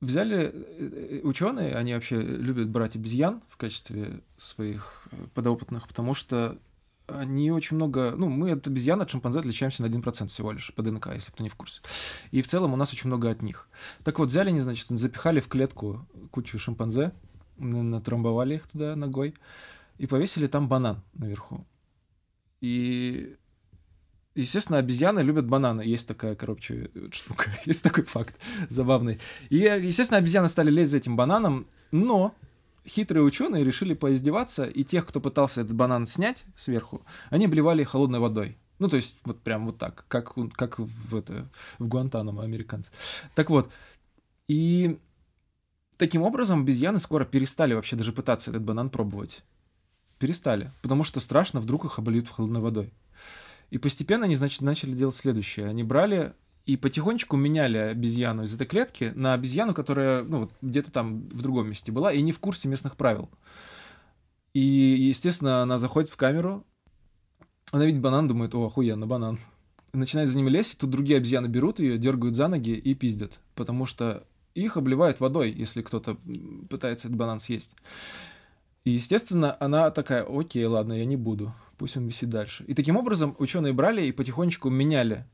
взяли ученые, они вообще любят брать обезьян в качестве своих э, подопытных, потому что они очень много... Ну, мы от обезьян, от шимпанзе отличаемся на 1% всего лишь по ДНК, если кто не в курсе. И в целом у нас очень много от них. Так вот, взяли они, значит, запихали в клетку кучу шимпанзе, натрамбовали их туда ногой и повесили там банан наверху. И, естественно, обезьяны любят бананы. Есть такая, короче, штука, есть такой факт забавный. И, естественно, обезьяны стали лезть за этим бананом, но хитрые ученые решили поиздеваться, и тех, кто пытался этот банан снять сверху, они обливали холодной водой. Ну, то есть, вот прям вот так, как, как в, это, в Гуантанамо американцы. Так вот, и таким образом обезьяны скоро перестали вообще даже пытаться этот банан пробовать. Перестали, потому что страшно, вдруг их обольют холодной водой. И постепенно они, значит, начали делать следующее. Они брали и потихонечку меняли обезьяну из этой клетки на обезьяну, которая, ну, вот где-то там в другом месте была и не в курсе местных правил. И, естественно, она заходит в камеру, она видит банан, думает, о, охуенно, банан. Начинает за ними лезть, тут другие обезьяны берут ее, дергают за ноги и пиздят, потому что их обливают водой, если кто-то пытается этот банан съесть. И, естественно, она такая, окей, ладно, я не буду, пусть он висит дальше. И таким образом ученые брали и потихонечку меняли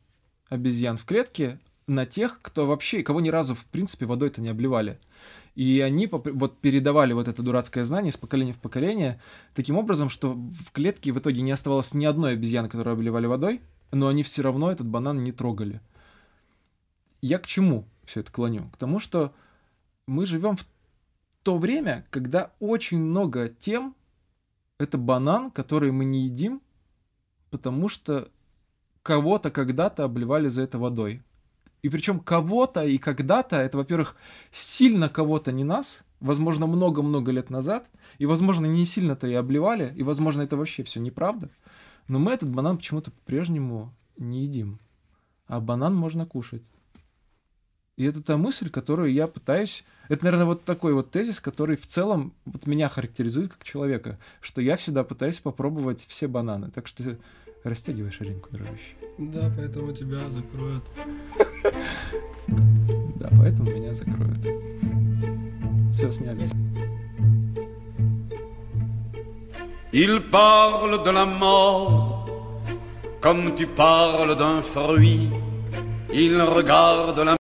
обезьян в клетке на тех, кто вообще, кого ни разу, в принципе, водой-то не обливали. И они вот передавали вот это дурацкое знание из поколения в поколение таким образом, что в клетке в итоге не оставалось ни одной обезьяны, которую обливали водой, но они все равно этот банан не трогали. Я к чему все это клоню? К тому, что мы живем в то время, когда очень много тем это банан, который мы не едим, потому что кого-то когда-то обливали за это водой. И причем кого-то и когда-то, это, во-первых, сильно кого-то не нас, возможно, много-много лет назад, и, возможно, не сильно-то и обливали, и, возможно, это вообще все неправда, но мы этот банан почему-то по-прежнему не едим. А банан можно кушать. И это та мысль, которую я пытаюсь... Это, наверное, вот такой вот тезис, который в целом вот меня характеризует как человека, что я всегда пытаюсь попробовать все бананы. Так что растягивай ширинку, дружище. Да, поэтому тебя закроют. Да, поэтому меня закроют. Все сняли. Il parle de la mort comme tu parles d'un fruit. Il regarde la